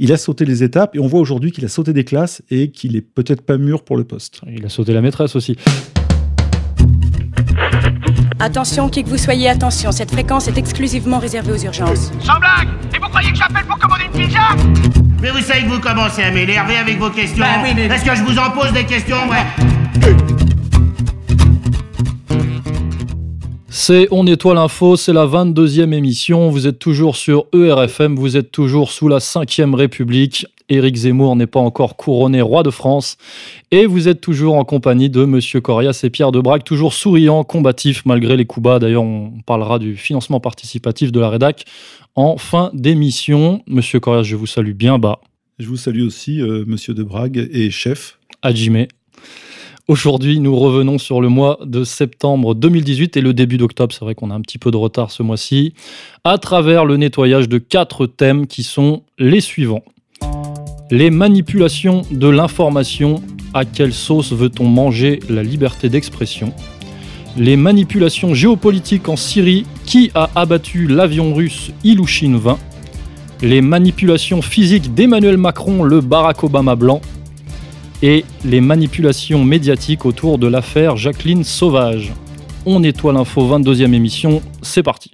Il a sauté les étapes et on voit aujourd'hui qu'il a sauté des classes et qu'il est peut-être pas mûr pour le poste. Il a sauté la maîtresse aussi. Attention, qui que vous soyez, attention, cette fréquence est exclusivement réservée aux urgences. Sans blague Et vous croyez que j'appelle pour commander une pizza Mais vous savez que vous commencez à m'énerver avec vos questions. Bah oui, mais- Est-ce que je vous en pose des questions, ouais C'est On Étoile Info, c'est la 22e émission. Vous êtes toujours sur ERFM, vous êtes toujours sous la 5e République. Éric Zemmour n'est pas encore couronné roi de France. Et vous êtes toujours en compagnie de Monsieur Corias et Pierre Debrac, toujours souriant, combatif malgré les coups bas. D'ailleurs, on parlera du financement participatif de la rédac en fin d'émission. Monsieur Corias, je vous salue bien bas. Je vous salue aussi, euh, monsieur de Brague et chef. Hajime. Aujourd'hui, nous revenons sur le mois de septembre 2018 et le début d'octobre. C'est vrai qu'on a un petit peu de retard ce mois-ci, à travers le nettoyage de quatre thèmes qui sont les suivants. Les manipulations de l'information. À quelle sauce veut-on manger la liberté d'expression? Les manipulations géopolitiques en Syrie. Qui a abattu l'avion russe Ilushin 20 Les manipulations physiques d'Emmanuel Macron, le Barack Obama blanc et les manipulations médiatiques autour de l'affaire Jacqueline Sauvage. On nettoie l'info 22e émission, c'est parti.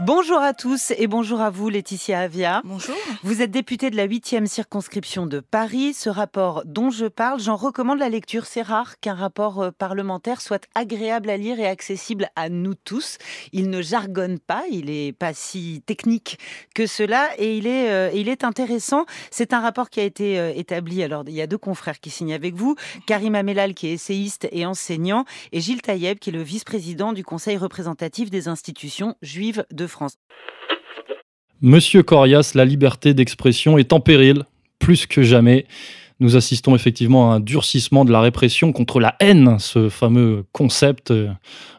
Bonjour à tous et bonjour à vous Laetitia Avia. Bonjour. Vous êtes députée de la 8e circonscription de Paris. Ce rapport dont je parle, j'en recommande la lecture. C'est rare qu'un rapport euh, parlementaire soit agréable à lire et accessible à nous tous. Il ne jargonne pas, il est pas si technique que cela et il est, euh, il est intéressant. C'est un rapport qui a été euh, établi. Alors, il y a deux confrères qui signent avec vous. Karim Amelal, qui est essayiste et enseignant, et Gilles Taïeb, qui est le vice-président du Conseil représentatif des institutions juives de France. Monsieur Corias, la liberté d'expression est en péril, plus que jamais. Nous assistons effectivement à un durcissement de la répression contre la haine, ce fameux concept.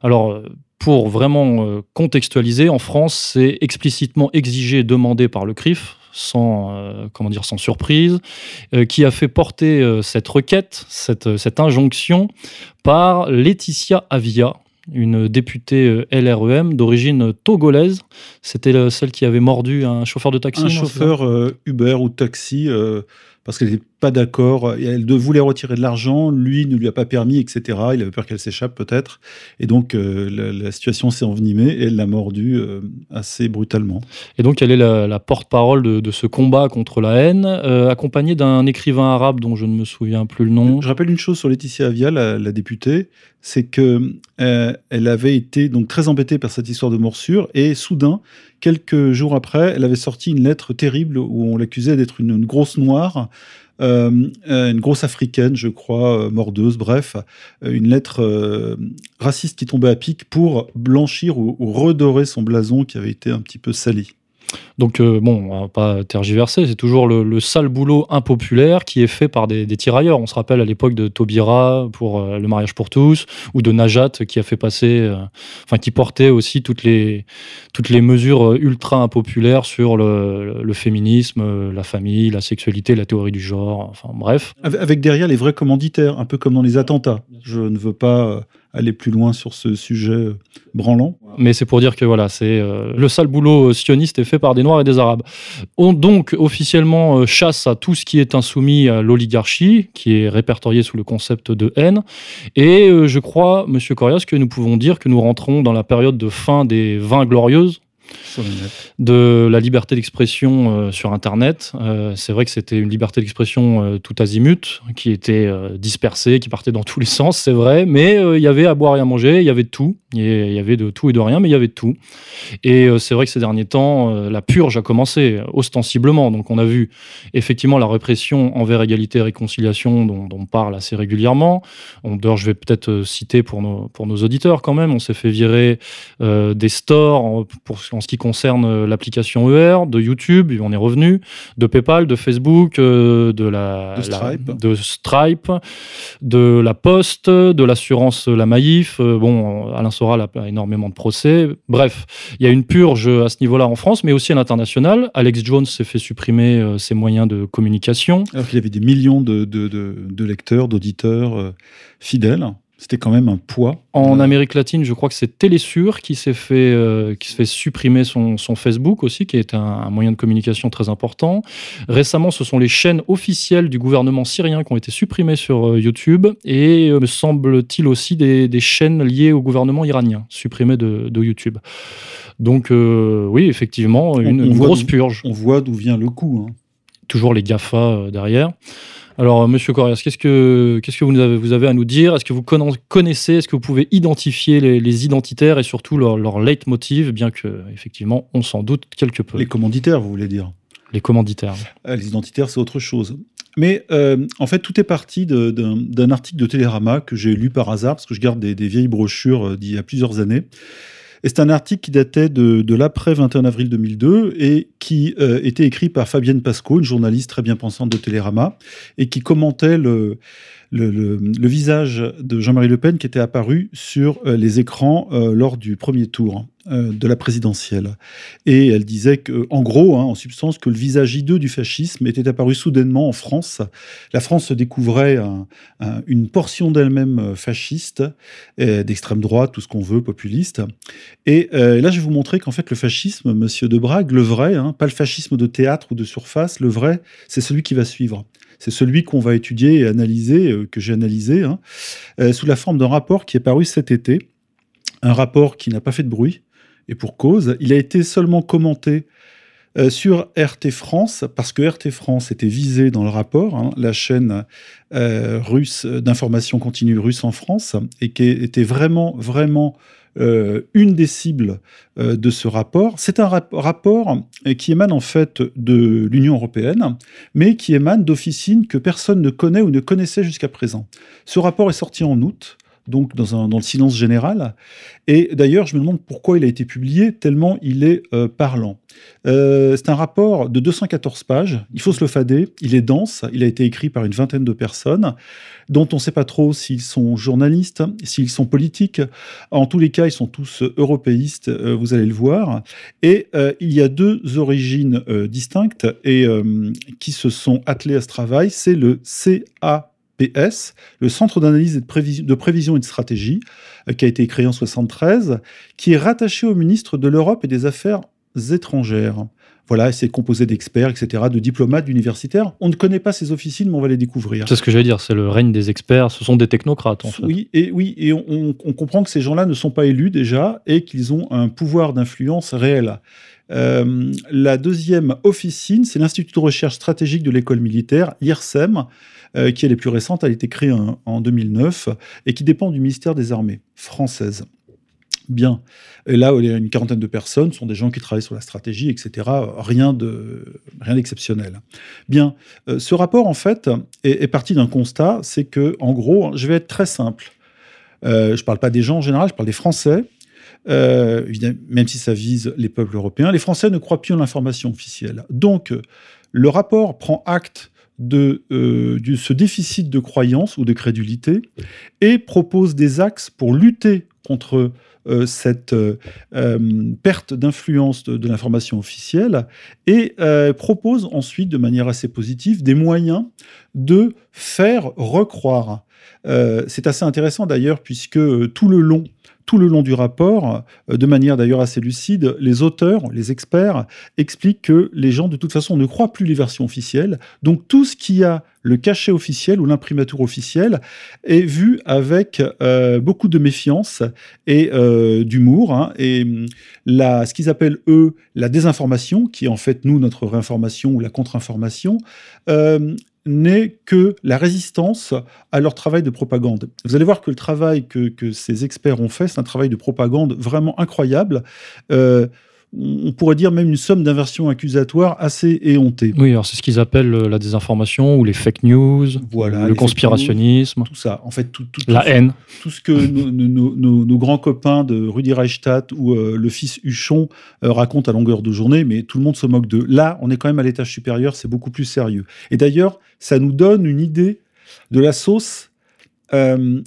Alors, pour vraiment euh, contextualiser, en France, c'est explicitement exigé et demandé par le CRIF, sans, euh, comment dire, sans surprise, euh, qui a fait porter cette requête, cette injonction, par Laetitia Avia, une députée euh, LREM d'origine togolaise. C'était le- celle qui avait mordu un chauffeur de taxi. un non, chauffeur euh, Uber ou taxi, euh, parce qu'elle n'était pas d'accord, elle voulait retirer de l'argent, lui ne lui a pas permis, etc. Il avait peur qu'elle s'échappe peut-être. Et donc euh, la, la situation s'est envenimée et elle l'a mordu euh, assez brutalement. Et donc, elle est la, la porte-parole de, de ce combat contre la haine, euh, accompagnée d'un écrivain arabe dont je ne me souviens plus le nom. Je rappelle une chose sur Laetitia Avia, la, la députée, c'est que elle avait été donc très embêtée par cette histoire de morsure et soudain, quelques jours après, elle avait sorti une lettre terrible où on l'accusait d'être une, une grosse noire. Euh, euh, une grosse africaine, je crois, euh, mordeuse, bref, une lettre raciste qui tombait à pic pour blanchir ou, ou redorer son blason qui avait été un petit peu sali. Donc, euh, bon, on va pas tergiverser, c'est toujours le, le sale boulot impopulaire qui est fait par des, des tirailleurs. On se rappelle à l'époque de Taubira pour euh, le mariage pour tous, ou de Najat qui a fait passer, euh, enfin, qui portait aussi toutes les, toutes les mesures ultra impopulaires sur le, le féminisme, la famille, la sexualité, la théorie du genre, enfin, bref. Avec derrière les vrais commanditaires, un peu comme dans les attentats. Je ne veux pas aller plus loin sur ce sujet branlant. Mais c'est pour dire que voilà, c'est le sale boulot sioniste est fait par des Noirs et des Arabes. On donc officiellement euh, chasse à tout ce qui est insoumis à l'oligarchie, qui est répertorié sous le concept de haine. Et euh, je crois, Monsieur Corias, que nous pouvons dire que nous rentrons dans la période de fin des 20 glorieuses. De la liberté d'expression euh, sur Internet. Euh, c'est vrai que c'était une liberté d'expression euh, tout azimut, qui était dispersée, qui partait dans tous les sens, c'est vrai, mais il y avait à boire et à manger, il y avait de tout. Il y avait de tout et de rien, mais il y avait de tout. Et c'est vrai que ces derniers temps, la purge a commencé ostensiblement. Donc on a vu effectivement la répression envers égalité et réconciliation dont, on parle assez régulièrement. D'ailleurs, je vais peut-être citer pour nos, pour nos auditeurs quand même, on s'est fait virer des stores pour, en ce qui concerne euh, l'application ER, de YouTube, on est revenu, de PayPal, de Facebook, euh, de la De Stripe. la- de Stripe, de la Poste, de l'assurance La Maïf. Euh, bon, Alain Soral a énormément de procès. Bref, il y a une purge à ce niveau-là en France, mais aussi à l'international. Alex Jones s'est fait supprimer euh, ses moyens de communication. Alors qu'il y avait des millions de, de, de- de lecteurs, d'auditeurs euh, fidèles. C'était quand même un poids. En Amérique latine, je crois que c'est Télésur qui s'est fait, euh, qui fait supprimer son, son, Facebook aussi, qui est un, un, moyen de communication très important. Récemment, ce sont les chaînes officielles du gouvernement syrien qui ont été supprimées sur euh, YouTube et me semble-t-il aussi des, des, chaînes liées au gouvernement iranien supprimées de, de YouTube. Donc oui, effectivement, une, on, on une grosse purge. On voit d'où vient le coup. Hein. Toujours les GAFA derrière. Alors, Monsieur Corrias, qu'est-ce que, qu'est-ce que vous avez, vous avez à nous dire? Est-ce que vous connaissez, est-ce que vous pouvez identifier les, les identitaires et surtout leur, leur leitmotiv, bien que, effectivement, on s'en doute quelque peu? Les commanditaires, vous voulez dire? Les commanditaires. Euh, les identitaires, c'est autre chose. Mais euh, en fait, tout est parti d'un, article de Télérama que j'ai lu par hasard, parce que je garde des, des vieilles brochures euh, d'il y a plusieurs années. C'est un article qui datait de, de l'après 21 avril 2002 et qui euh, était écrit par Fabienne Pasco, une journaliste très bien pensante de Télérama, et qui commentait le, le, visage de Jean-Marie Le Pen qui était apparu sur euh, les écrans euh, lors du premier tour euh, de la présidentielle. Et elle disait que, en gros, hein, en substance, que le visage hideux du fascisme était apparu soudainement en France. La France découvrait un, un, une portion d'elle-même fasciste, d'extrême droite, tout ce qu'on veut, populiste. Et là, je vais vous montrer qu'en fait, le fascisme, Monsieur de Brague, le vrai, hein, pas le fascisme de théâtre ou de surface, le vrai, c'est celui qui va suivre. C'est celui qu'on va étudier et analyser, euh, que j'ai analysé, hein, euh, sous la forme d'un rapport qui est paru cet été. Un rapport qui n'a pas fait de bruit, et pour cause. Il a été seulement commenté euh, sur RT France, parce que RT France était visé dans le rapport, hein, la chaîne russe d'information continue russe en France, et qui était vraiment, vraiment euh, une des cibles euh, de ce rapport. C'est un rap rapport qui émane en fait de l'Union européenne, mais qui émane d'officines que personne ne connaît ou ne connaissait jusqu'à présent. Ce rapport est sorti en août donc dans, le silence général. Et d'ailleurs, je me demande pourquoi il a été publié, tellement il est euh, parlant. Euh, c'est un rapport de 214 pages, il faut se le fader, il est dense, il a été écrit par une vingtaine de personnes, dont on ne sait pas trop s'ils sont journalistes, s'ils sont politiques. En tous les cas, ils sont tous européistes, euh, vous allez le voir. Et il y a deux origines distinctes et qui se sont attelées à ce travail. C'est le CA PS, le Centre d'analyse et de prévision, et de stratégie, euh, qui a été créé en 73, qui est rattaché au ministre de l'Europe et des Affaires étrangères. Voilà, c'est composé d'experts, etc., de diplomates, d'universitaires. On ne connaît pas ces officines, mais on va les découvrir. C'est ce que j'allais dire, c'est le règne des experts, ce sont des technocrates, en fait. Oui, et, oui, et on, on comprend que ces gens-là ne sont pas élus déjà et qu'ils ont un pouvoir d'influence réel. Euh, la deuxième officine, c'est l'Institut de recherche stratégique de l'école militaire, l'IRSEM, euh, qui est les plus récente. Elle a été créée en, en 2009 et qui dépend du ministère des Armées françaises. Bien. Et là, il y a une quarantaine de personnes, ce sont des gens qui travaillent sur la stratégie, etc. Rien de rien d'exceptionnel. Bien. Euh, ce rapport, en fait, est, parti d'un constat, c'est que, en gros, je vais être très simple. Euh, je ne parle pas des gens en général, je parle des Français. Même si ça vise les peuples européens, les Français ne croient plus en l'information officielle. Donc, le rapport prend acte de, euh, ce déficit de croyance ou de crédulité et propose des axes pour lutter contre euh, cette euh, perte d'influence de, l'information officielle et propose ensuite, de manière assez positive, des moyens de faire recroire. Euh, c'est assez intéressant d'ailleurs puisque euh, tout le long tout le long du rapport, euh, de manière d'ailleurs assez lucide, les auteurs, les experts expliquent que les gens de toute façon ne croient plus les versions officielles. Donc tout ce qui a le cachet officiel ou l'imprimatur officielle est vu avec beaucoup de méfiance et d'humour. Hein, et la, ce qu'ils appellent eux la désinformation, qui est en fait nous notre réinformation ou la contre-information, n'est que la résistance à leur travail de propagande. Vous allez voir que le travail que, ces experts ont fait, c'est un travail de propagande vraiment incroyable. Euh, on pourrait dire même une somme d'inversion accusatoire assez éhontée. Oui, alors c'est ce qu'ils appellent la désinformation ou les fake news, voilà, le conspirationnisme. Tout ça, en fait, tout, tout, la tout, haine. Tout ce que nos, nos, nos, nos, grands copains de Rudi Reichstadt ou euh, le fils Huchon euh, racontent à longueur de journée, mais tout le monde se moque d'eux. Là, on est quand même à l'étage supérieur, c'est beaucoup plus sérieux. Et d'ailleurs, ça nous donne une idée de la sauce euh,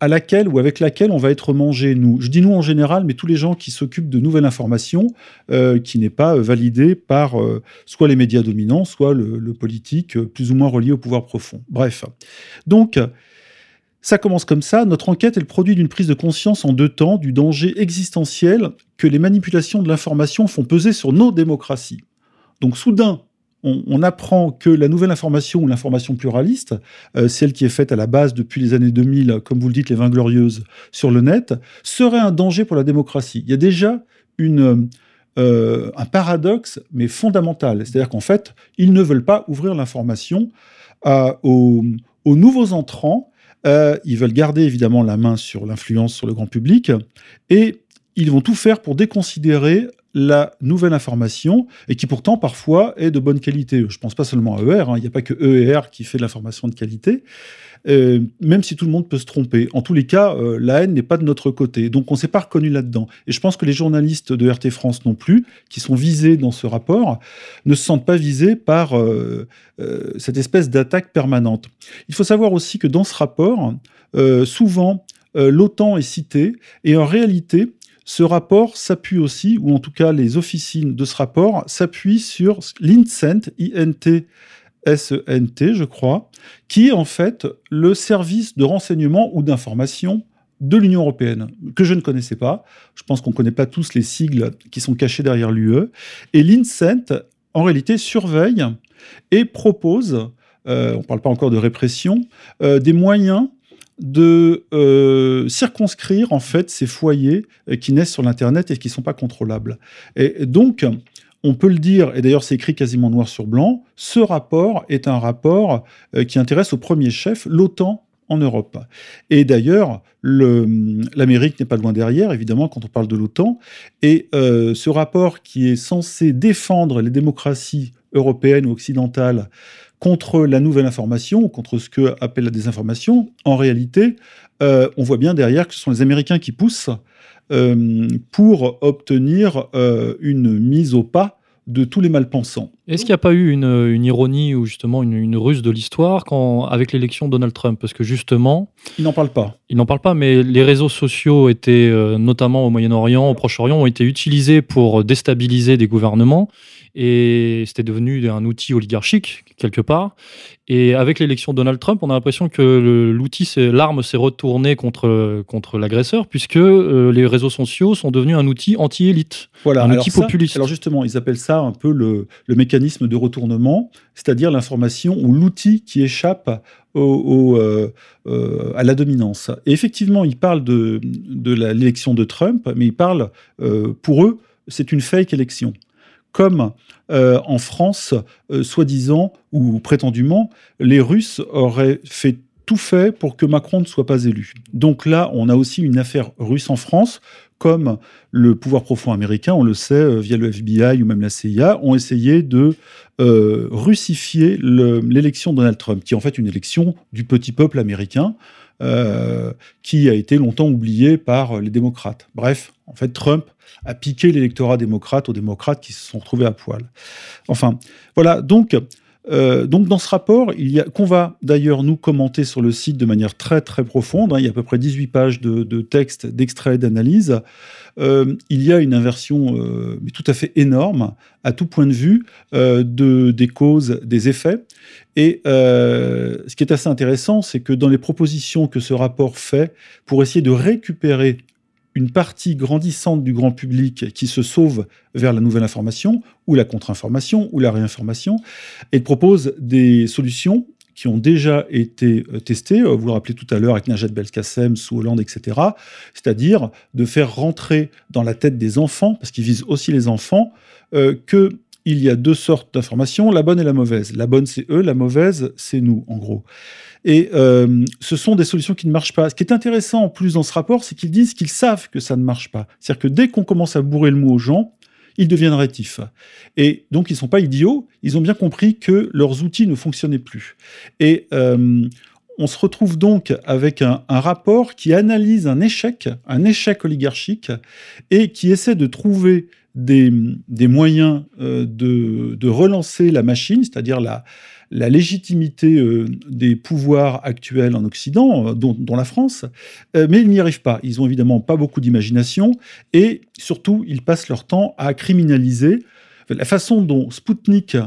à laquelle ou avec laquelle on va être mangé, nous. Je dis nous en général, mais tous les gens qui s'occupent de nouvelles informations euh, qui n'est pas validée par euh, soit les médias dominants, soit le, le politique euh, plus ou moins relié au pouvoir profond. Bref. Donc, Ça commence comme ça. Notre enquête est le produit d'une prise de conscience en deux temps du danger existentiel que les manipulations de l'information font peser sur nos démocraties. Donc soudain, on, apprend que la nouvelle information ou l'information pluraliste, euh, celle qui est faite à la base depuis les années 2000, comme vous le dites, les 20 glorieuses, sur le net, serait un danger pour la démocratie. Il y a déjà euh, un paradoxe, mais fondamental. C'est-à-dire qu'en fait, ils ne veulent pas ouvrir l'information aux, aux, nouveaux entrants. Euh, ils veulent garder évidemment la main sur l'influence sur le grand public et ils vont tout faire pour déconsidérer la nouvelle information et qui pourtant parfois est de bonne qualité. Je pense pas seulement à ER, il n'y a pas que ER qui fait de l'information de qualité, euh, même si tout le monde peut se tromper. En tous les cas, euh, la haine n'est pas de notre côté, donc on ne s'est pas reconnu là-dedans. Et je pense que les journalistes de RT France non plus, qui sont visés dans ce rapport, ne se sentent pas visés par euh, cette espèce d'attaque permanente. Il faut savoir aussi que dans ce rapport, souvent, l'OTAN est cité, et en réalité, ce rapport s'appuie aussi, ou en tout cas les officines de ce rapport s'appuient sur l'INCENT, I-N-T-S-E-N-T, je crois, qui est en fait le service de renseignement ou d'information de l'Union européenne, que je ne connaissais pas. Je pense qu'on ne connaît pas tous les sigles qui sont cachés derrière l'UE. Et l'INCENT, en réalité, surveille et propose, euh, on ne parle pas encore de répression, euh, des moyens de euh, circonscrire en fait ces foyers euh, qui naissent sur l'internet et qui ne sont pas contrôlables. Et donc, on peut le dire, et d'ailleurs c'est écrit quasiment noir sur blanc, ce rapport est un rapport euh, qui intéresse au premier chef l'OTAN en Europe. Et d'ailleurs, l'Amérique n'est pas loin derrière, évidemment, quand on parle de l'OTAN. Et ce rapport qui est censé défendre les démocraties européennes ou occidentales contre la nouvelle information contre ce que appelle la désinformation, en réalité, euh, on voit bien derrière que ce sont les Américains qui poussent euh, pour obtenir euh, une mise au pas de tous les malpensants. Est-ce qu'il n'y a pas eu une, ironie ou justement une, ruse de l'histoire quand, avec l'élection de Donald Trump? Parce que justement... Il n'en parle pas. Il n'en parle pas, mais les réseaux sociaux étaient, notamment au Moyen-Orient, au Proche-Orient, ont été utilisés pour déstabiliser des gouvernements et c'était devenu un outil oligarchique quelque part. Et avec l'élection de Donald Trump, on a l'impression que l'outil, l'arme s'est retournée contre, contre l'agresseur, puisque euh, les réseaux sociaux sont devenus un outil anti-élite, voilà, un outil populiste. Alors justement, ils appellent ça un peu le, le mécanisme de retournement, c'est-à-dire l'information ou l'outil qui échappe euh, euh, à la dominance. Effectivement, ils parlent de, l'élection de Trump, mais ils parlent, pour eux, c'est une fake élection comme euh, en France, euh, soi-disant ou prétendument, les Russes auraient fait tout fait pour que Macron ne soit pas élu. Donc là, on a aussi une affaire russe en France, comme le pouvoir profond américain, on le sait, euh, via le FBI ou même la CIA, ont essayé de russifier l'élection de Donald Trump, qui est en fait une élection du petit peuple américain. qui a été longtemps oublié par les démocrates. Bref, en fait, Trump a piqué l'électorat démocrate aux démocrates qui se sont retrouvés à poil. Enfin, voilà. Donc, euh, donc dans ce rapport, qu'on va d'ailleurs nous commenter sur le site de manière très très profonde. Hein, il y a à peu près 18 pages de, texte, d'extraits, d'analyse. Euh, il y a une inversion euh, tout à fait énorme à tout point de vue de, des causes, des effets. Et ce qui est assez intéressant, c'est que dans les propositions que ce rapport fait pour essayer de récupérer une partie grandissante du grand public qui se sauve vers la nouvelle information, ou la contre-information, ou la réinformation, et propose des solutions qui ont déjà été euh, testées, euh, vous le rappelez tout à l'heure avec Najat Belkacem, sous Hollande, etc., c'est-à-dire de faire rentrer dans la tête des enfants, parce qu'ils visent aussi les enfants, euh, que il y a deux sortes d'informations, la bonne et la mauvaise. La bonne, c'est eux, la mauvaise, c'est nous, en gros. Et euh, ce sont des solutions qui ne marchent pas. Ce qui est intéressant en plus dans ce rapport, c'est qu'ils disent qu'ils savent que ça ne marche pas. C'est-à-dire que dès qu'on commence à bourrer le mot aux gens, ils deviennent rétifs. Et donc, ils ne sont pas idiots, ils ont bien compris que leurs outils ne fonctionnaient plus. Et euh, on se retrouve donc avec un, rapport qui analyse un échec, un échec oligarchique, et qui essaie de trouver des, moyens euh, de, de, relancer la machine, c'est-à-dire la, la légitimité euh, des pouvoirs actuels en Occident, euh, dont, la France, euh, mais ils n'y arrivent pas. Ils ont évidemment pas beaucoup d'imagination et surtout, ils passent leur temps à criminaliser la façon dont Spoutnik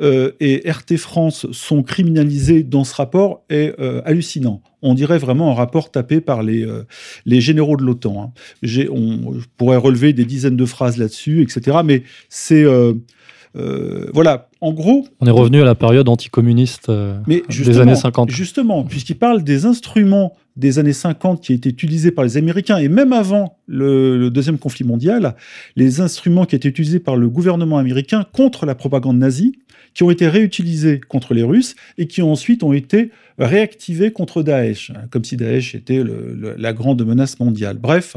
et RT France sont criminalisés dans ce rapport est hallucinant. On dirait vraiment un rapport tapé par les, généraux de l'OTAN. Hein. On pourrait relever des dizaines de phrases là-dessus, etc. Mais c'est voilà, en gros. On est revenu à la période anticommuniste euh, des années 50. Justement, puisqu'il parle des instruments des années 50 qui étaient utilisés par les Américains et même avant le, deuxième conflit mondial, les instruments qui étaient utilisés par le gouvernement américain contre la propagande nazie, qui ont été réutilisés contre les Russes et qui ensuite ont été réactivés contre Daesh, comme si Daesh était la grande menace mondiale. Bref,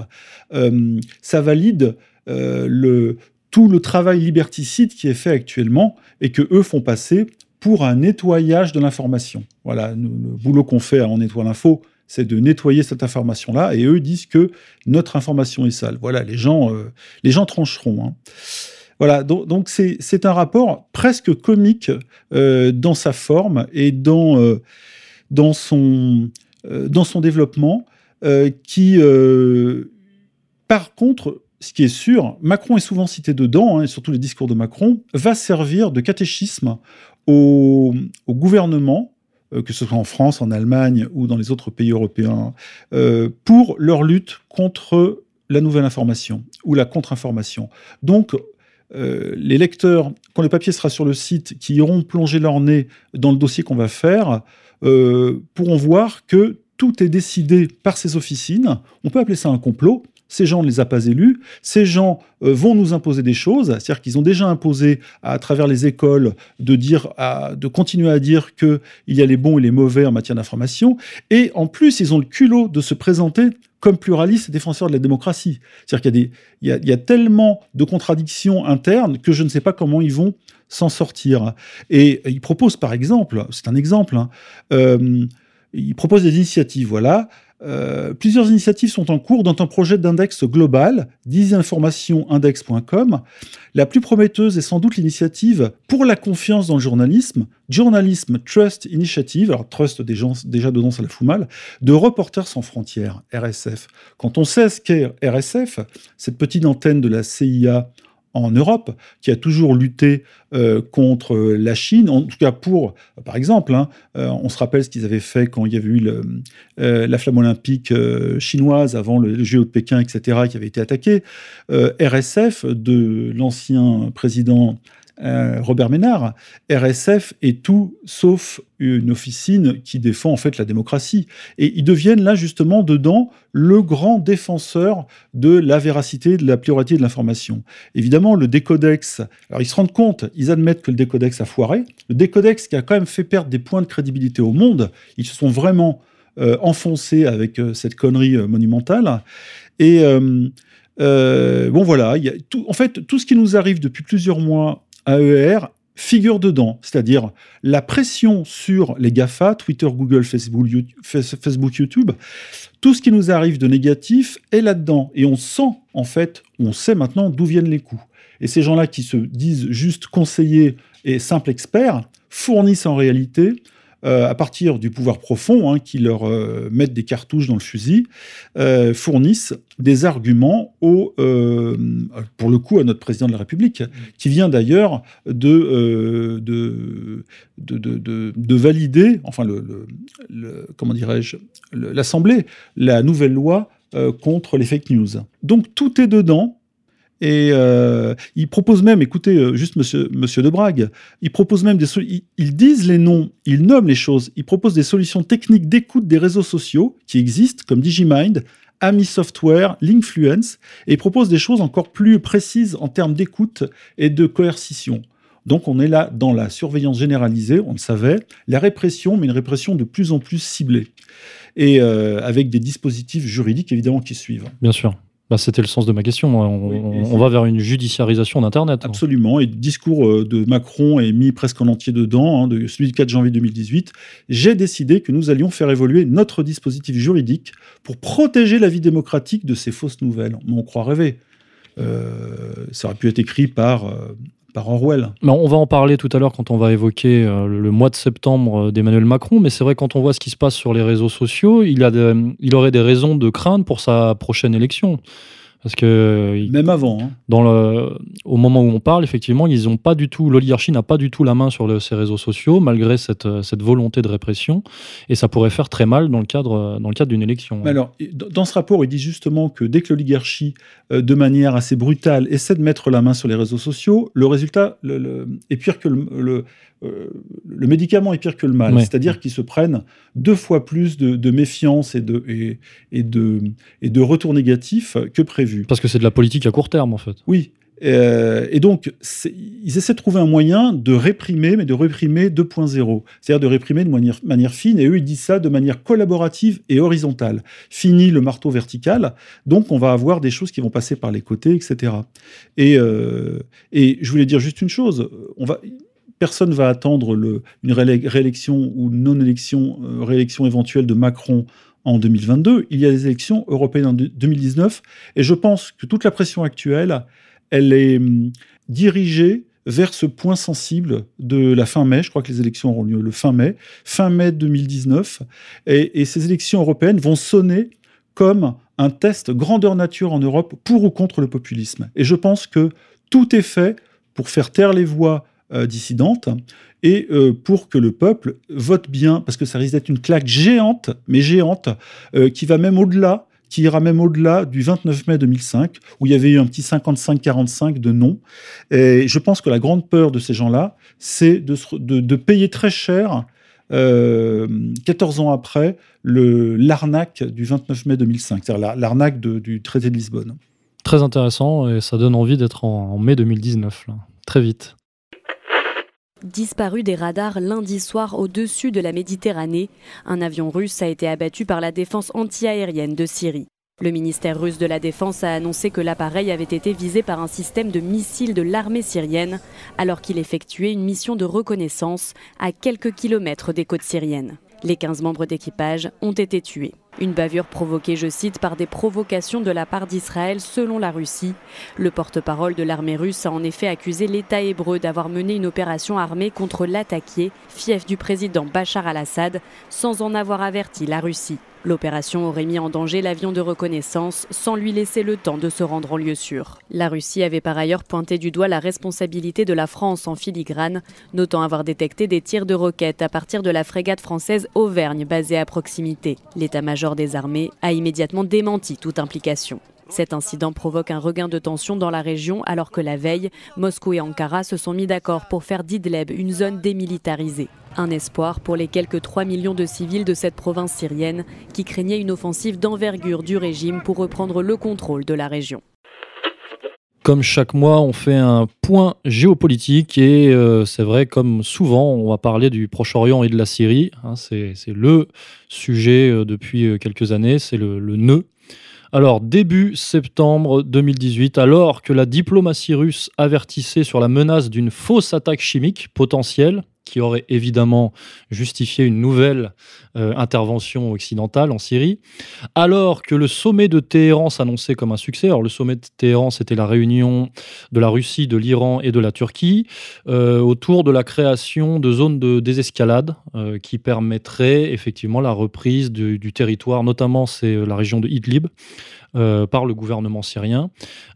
euh, ça valide le, tout le travail liberticide qui est fait actuellement et que eux font passer pour un nettoyage de l'information. Voilà, le, boulot qu'on fait On nettoie l'info, c'est de nettoyer cette information-là, et eux disent que notre information est sale. Voilà, les gens, euh, les gens trancheront. Hein. Voilà, donc c'est un rapport presque comique euh, dans sa forme et dans, euh, dans, son, dans son développement, qui, par contre, ce qui est sûr, Macron est souvent cité dedans, hein, et surtout les discours de Macron, va servir de catéchisme au, gouvernement, euh, que ce soit en France, en Allemagne ou dans les autres pays européens, euh, pour leur lutte contre la nouvelle information ou la contre-information. Donc, euh, les lecteurs, quand le papier sera sur le site, qui iront plonger leur nez dans le dossier qu'on va faire, pourront voir que tout est décidé par ces officines. On peut appeler ça un complot, ces gens ne les a pas élus, ces gens euh, vont nous imposer des choses, c'est-à-dire qu'ils ont déjà imposé à, travers les écoles de dire, de continuer à dire qu'il y a les bons et les mauvais en matière d'information, et en plus ils ont le culot de se présenter comme pluralistes et défenseurs de la démocratie. C'est-à-dire qu'il y, a, tellement de contradictions internes que je ne sais pas comment ils vont s'en sortir. Et ils proposent par exemple, c'est un exemple, hein, euh, ils proposent des initiatives, voilà, euh, plusieurs initiatives sont en cours dans un projet d'index global, disinformationindex.com. La plus prometteuse est sans doute l'initiative pour la confiance dans le journalisme, Journalism Trust Initiative, alors Trust déjà dedans ça la fout mal, de Reporters sans frontières, RSF. Quand on sait ce qu'est RSF, cette petite antenne de la CIA en Europe, qui a toujours lutté euh, contre la Chine, en tout cas pour, par exemple, hein, euh, on se rappelle ce qu'ils avaient fait quand il y avait eu euh, la flamme olympique chinoise avant le, le de Pékin, etc., qui avait été attaqué. RSF, de l'ancien président euh, Robert Ménard, RSF est tout sauf une officine qui défend en fait la démocratie. Et ils deviennent là justement dedans le grand défenseur de la véracité, de la pluralité de l'information. Évidemment, le décodex, alors ils se rendent compte, ils admettent que le décodex a foiré. Le décodex qui a quand même fait perdre des points de crédibilité au monde, ils se sont vraiment euh, enfoncés avec euh, cette connerie monumentale. Et bon voilà, en fait, tout ce qui nous arrive depuis plusieurs mois AER figure dedans, c'est-à-dire la pression sur les GAFA, Twitter, Google, Facebook, YouTube, tout ce qui nous arrive de négatif est là-dedans. Et on sent, en fait, on sait maintenant d'où viennent les coups. Et ces gens-là qui se disent juste conseillers et simples experts fournissent en réalité euh, à partir du pouvoir profond, hein, qui leur euh, mettent des cartouches dans le fusil, euh, fournissent des arguments pour le coup à notre président de la République, qui vient d'ailleurs de de, de, de, valider, enfin comment dirais-je, l'Assemblée, la nouvelle loi contre les fake news. Donc tout est dedans. Et euh, ils proposent même, écoutez, euh, juste monsieur, monsieur De Brague, ils même des ils disent les noms, ils nomment les choses, ils proposent des solutions techniques d'écoute des réseaux sociaux qui existent, comme Digimind, Ami Software, Linkfluence, et ils proposent des choses encore plus précises en termes d'écoute et de coercition. Donc on est là dans la surveillance généralisée, on le savait, la répression, mais une répression de plus en plus ciblée, et euh, avec des dispositifs juridiques évidemment qui suivent. Bien sûr. Bah, c'était le sens de ma question. On, va vers une judiciarisation d'Internet. Hein. Absolument. Et le discours euh, de Macron est mis presque en entier dedans, hein, de celui du 4 janvier 2018. J'ai décidé que nous allions faire évoluer notre dispositif juridique pour protéger la vie démocratique de ces fausses nouvelles. on croit rêver. Euh, ça aurait pu être écrit par euh, on va en parler tout à l'heure quand on va évoquer euh, le mois de septembre euh, d'Emmanuel Macron, mais c'est vrai quand on voit ce qui se passe sur les réseaux sociaux, il, a il aurait des raisons de craindre pour sa prochaine élection. Parce que même avant, hein. dans le, au moment où on parle, effectivement, ils ont pas du tout, l'oligarchie n'a pas du tout la main sur le, ces réseaux sociaux, malgré cette, cette, volonté de répression, et ça pourrait faire très mal dans le cadre, dans le cadre d'une élection. alors, dans ce rapport, il dit justement que dès que l'oligarchie, euh, de manière assez brutale, essaie de mettre la main sur les réseaux sociaux, le résultat le, est pire que le, euh, le médicament est pire que le mal, c'est-à-dire qu'ils se prennent deux fois plus de, méfiance et de, et, et, de, et de retours négatifs que prévu. Parce que c'est de la politique à court terme, en fait. Oui. Euh, et donc, ils essaient de trouver un moyen de réprimer, mais de réprimer 2.0, c'est-à-dire de réprimer de manière, manière, fine, et eux, ils disent ça de manière collaborative et horizontale. Fini le marteau vertical, donc on va avoir des choses qui vont passer par les côtés, etc. Et, euh, et je voulais dire juste une chose, on va, personne va attendre une réélection ou non-élection, euh, réélection éventuelle de Macron en 2022. Il y a les élections européennes en 2019. Et je pense que toute la pression actuelle, elle est hum, dirigée vers ce point sensible de la fin mai. Je crois que les élections auront lieu le fin mai, fin mai 2019. Et, et ces élections européennes vont sonner comme un test grandeur nature en Europe pour ou contre le populisme. Et je pense que tout est fait pour faire taire les voix euh, dissidente, et euh, pour que le peuple vote bien, parce que ça risque d'être une claque géante, mais géante, euh, qui va même au-delà qui ira même au-delà du 29 mai 2005, où il y avait eu un petit 55-45 de non. Et je pense que la grande peur de ces gens-là, c'est de, de, payer très cher, 14 ans après, l'arnaque du 29 mai 2005, c'est-à-dire l'arnaque du traité de Lisbonne. Très intéressant, et ça donne envie d'être en, mai 2019, là. très vite disparu des radars lundi soir au-dessus de la Méditerranée. Un avion russe a été abattu par la défense antiaérienne de Syrie. Le ministère russe de la Défense a annoncé que l'appareil avait été visé par un système de missiles de l'armée syrienne alors qu'il effectuait une mission de reconnaissance à quelques kilomètres des côtes syriennes. Les 15 membres d'équipage ont été tués. Une bavure provoquée, je cite, par des provocations de la part d'Israël selon la Russie. Le porte-parole de l'armée russe a en effet accusé l'État hébreu d'avoir mené une opération armée contre l'attaqué, fief du président Bachar al-Assad, sans en avoir averti la Russie. L'opération aurait mis en danger l'avion de reconnaissance sans lui laisser le temps de se rendre en lieu sûr. La Russie avait par ailleurs pointé du doigt la responsabilité de la France en filigrane, notant avoir détecté des tirs de roquettes à partir de la frégate française Auvergne basée à proximité. L'état-major des armées a immédiatement démenti toute implication. Cet incident provoque un regain de tension dans la région alors que la veille, Moscou et Ankara se sont mis d'accord pour faire d'Idleb une zone démilitarisée. Un espoir pour les quelques 3 millions de civils de cette province syrienne qui craignaient une offensive d'envergure du régime pour reprendre le contrôle de la région. Comme chaque mois, on fait un point géopolitique et euh, c'est vrai, comme souvent, on va parler du Proche-Orient et de la Syrie. Hein, c'est le sujet euh, depuis euh, quelques années, c'est le, le nœud alors, début septembre 2018, alors que la diplomatie russe avertissait sur la menace d'une fausse attaque chimique potentielle, qui aurait évidemment justifié une nouvelle euh, intervention occidentale en Syrie, alors que le sommet de Téhéran s'annonçait comme un succès. Alors le sommet de Téhéran, c'était la réunion de la Russie, de l'Iran et de la Turquie euh, autour de la création de zones de désescalade euh, qui permettraient effectivement la reprise du, territoire, notamment c'est la région de Idlib. Par le gouvernement syrien.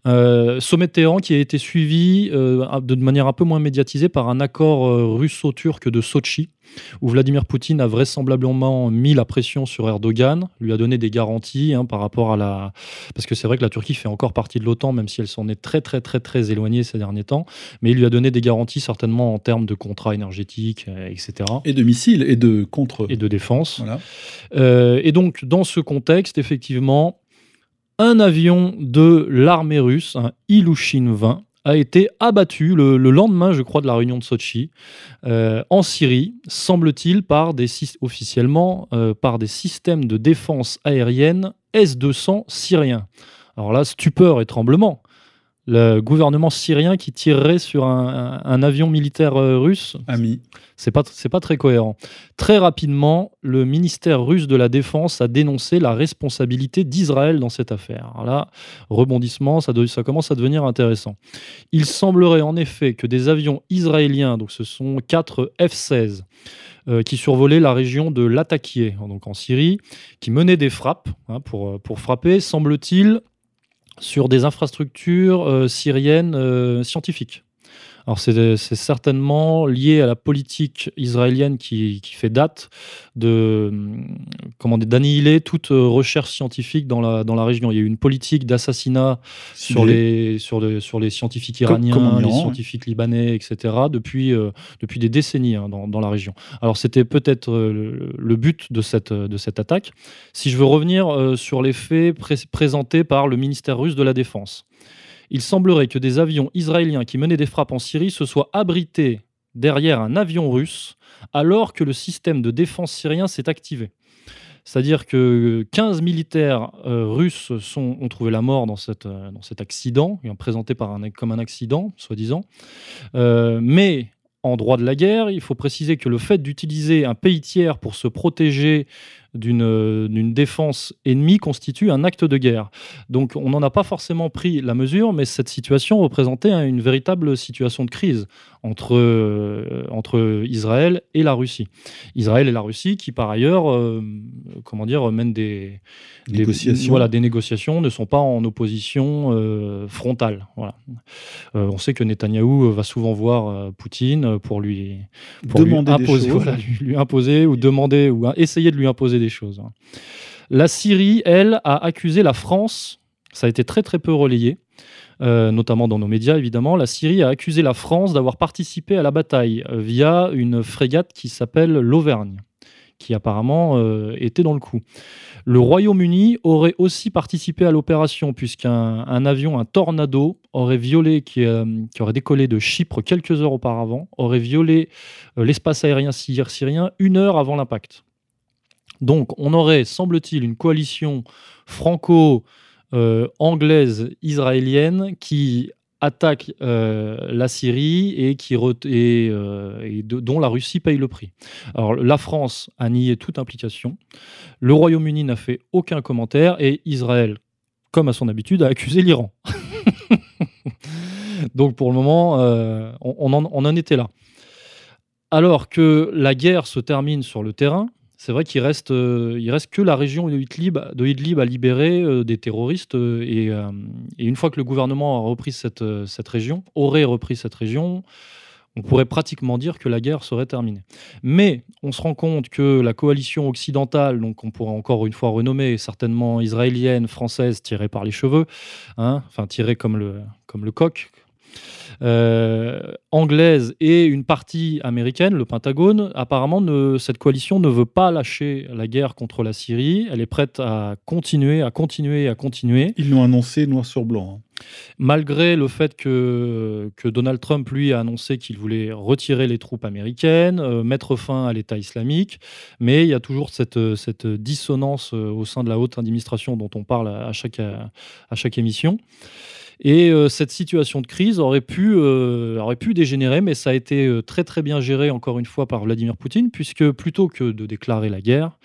Sommet de Téhéran qui a été suivi de manière un peu moins médiatisée par un accord russo-turc de Sochi, où Vladimir Poutine a vraisemblablement mis la pression sur Erdogan, lui a donné des garanties hein, par rapport à la... Parce que c'est vrai que la Turquie fait encore partie de l'OTAN, même si elle s'en est très très très très éloignée ces derniers temps, mais il lui a donné des garanties certainement en termes de contrats énergétiques, etc. Et de missiles, et de contre... Et de défense. Voilà. et donc, dans ce contexte, effectivement, un avion de l'armée russe, un Ilushin 20, a été abattu le, lendemain, je crois, de la réunion de Sochi, euh, en Syrie, semble-t-il, par des, officiellement euh, par des systèmes de défense aérienne S-200 syriens. Alors là, stupeur et tremblement le gouvernement syrien qui tirerait sur un, avion militaire euh, russe. Ami. C'est pas, c'est pas très cohérent. Très rapidement, le ministère russe de la Défense a dénoncé la responsabilité d'Israël dans cette affaire. Alors là, rebondissement, ça, ça commence à devenir intéressant. Il semblerait en effet que des avions israéliens, donc ce sont quatre F-16, euh, qui survolaient la région de Latakia, donc en Syrie, qui menaient des frappes hein, pour, pour frapper, semble-t-il, sur des infrastructures syriennes scientifiques. Alors c'est certainement lié à la politique israélienne qui, fait date de comment d'annihiler toute recherche scientifique dans la, dans la région. Il y a eu une politique d'assassinat sur les, sur, sur les scientifiques iraniens, les scientifiques libanais, etc. depuis, euh, depuis des décennies hein, dans, dans, la région. Alors c'était peut-être euh, le, but de cette, de cette attaque. Si je veux revenir euh, sur les faits présentés par le ministère russe de la Défense il semblerait que des avions israéliens qui menaient des frappes en Syrie se soient abrités derrière un avion russe alors que le système de défense syrien s'est activé. C'est-à-dire que 15 militaires euh, russes ont trouvé la mort dans, euh, cet accident, présenté comme un accident, soi-disant. Euh, mais en droit de la guerre, il faut préciser que le fait d'utiliser un pays tiers pour se protéger d'une défense ennemie constitue un acte de guerre. Donc on n'en a pas forcément pris la mesure, mais cette situation représentait une véritable situation de crise entre, euh, entre Israël et la Russie. Israël et la Russie qui par ailleurs euh, comment dire, mènent des, négociations. voilà, des négociations, ne sont pas en opposition frontale. Voilà. on sait que Netanyahou va souvent voir Poutine pour lui, pour demander lui imposer, lui imposer ou demander ou essayer de lui imposer des choses. Hein. La Syrie, elle, a accusé la France, ça a été très très peu relayé, euh, notamment dans nos médias évidemment, la Syrie a accusé la France d'avoir participé à la bataille euh, via une frégate qui s'appelle l'Auvergne, qui apparemment euh, était dans le coup. Le Royaume-Uni aurait aussi participé à l'opération puisqu'un avion, un Tornado, aurait violé, qui, qui, aurait décollé de Chypre quelques heures auparavant, aurait violé l'espace aérien syrien une heure avant l'impact. Donc on aurait, semble-t-il, une coalition franco-anglaise-israélienne qui attaque euh, la Syrie et, euh, dont la Russie paye le prix. Alors la France a nié toute implication, le Royaume-Uni n'a fait aucun commentaire et Israël, comme à son habitude, a accusé l'Iran. Donc pour le moment, euh, on, en, on en était là. Alors que la guerre se termine sur le terrain, c'est vrai qu'il reste, euh, il reste que la région de Idlib, de à libérer euh, des terroristes. Euh, et, une fois que le gouvernement a repris cette, cette région, aurait repris cette région, on pourrait pratiquement dire que la guerre serait terminée. Mais on se rend compte que la coalition occidentale, donc on pourrait encore une fois renommer certainement israélienne, française, tirée par les cheveux, hein, enfin tirée comme le, comme le coq, anglaise et une partie américaine, le Pentagone, apparemment, ne, cette coalition ne veut pas lâcher la guerre contre la Syrie. Elle est prête à continuer, à continuer, à continuer. Ils l'ont annoncé noir sur blanc. Hein. Malgré le fait que, que Donald Trump, lui, a annoncé qu'il voulait retirer les troupes américaines, euh, mettre fin à l'État islamique, mais il y a toujours cette, cette dissonance euh, au sein de la haute administration dont on parle à chaque, à chaque émission. Et euh, cette situation de crise aurait pu, euh, aurait pu dégénérer, mais ça a été euh, très très bien géré encore une fois par Vladimir Poutine, puisque plutôt que de déclarer la guerre,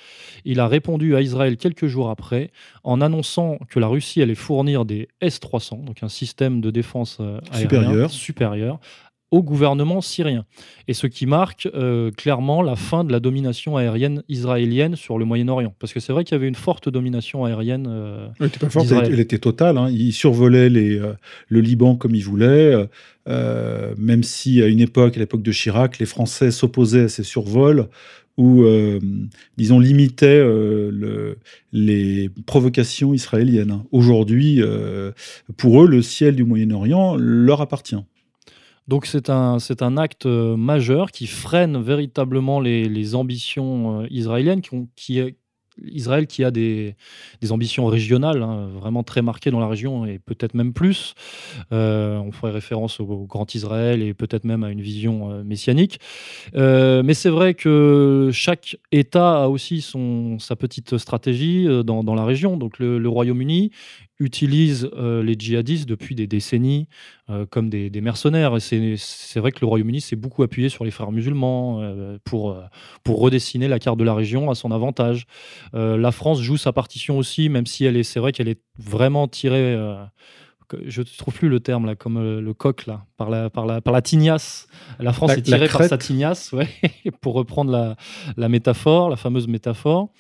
il a répondu à Israël quelques jours après en annonçant que la Russie allait fournir des S-300, donc un système de défense aérien supérieur, au gouvernement syrien. Et ce qui marque euh, clairement la fin de la domination aérienne israélienne sur le Moyen-Orient. Parce que c'est vrai qu'il y avait une forte domination aérienne. Euh, elle était pas forte, elle, était totale. Hein. Ils survolaient les, euh, le Liban comme ils voulaient. même si à une époque, à l'époque de Chirac, les Français s'opposaient à ces survols ou, disons, limitaient le, les provocations israéliennes. Hein. Aujourd'hui, pour eux, le ciel du Moyen-Orient leur appartient. Donc c'est un, c'est un acte euh, majeur qui freine véritablement les, les ambitions euh, israéliennes, qui, ont, qui, Israël qui a des, des ambitions régionales hein, vraiment très marquées dans la région et peut-être même plus. Euh, on ferait référence au, Grand Israël et peut-être même à une vision messianique. mais c'est vrai que chaque État a aussi son, sa petite stratégie dans, dans la région. Donc le, le Royaume-Uni utilisent euh, les djihadistes depuis des décennies euh, comme des, mercenaires. Et c'est vrai que le Royaume-Uni s'est beaucoup appuyé sur les frères musulmans euh, pour, pour redessiner la carte de la région à son avantage. la France joue sa partition aussi, même si c'est vrai qu'elle est vraiment tirée je trouve plus le terme là, comme euh, le coq là, par la, par la, par la tignasse. La France La- est tirée par sa tignasse, ouais, pour reprendre la, la métaphore, la fameuse métaphore.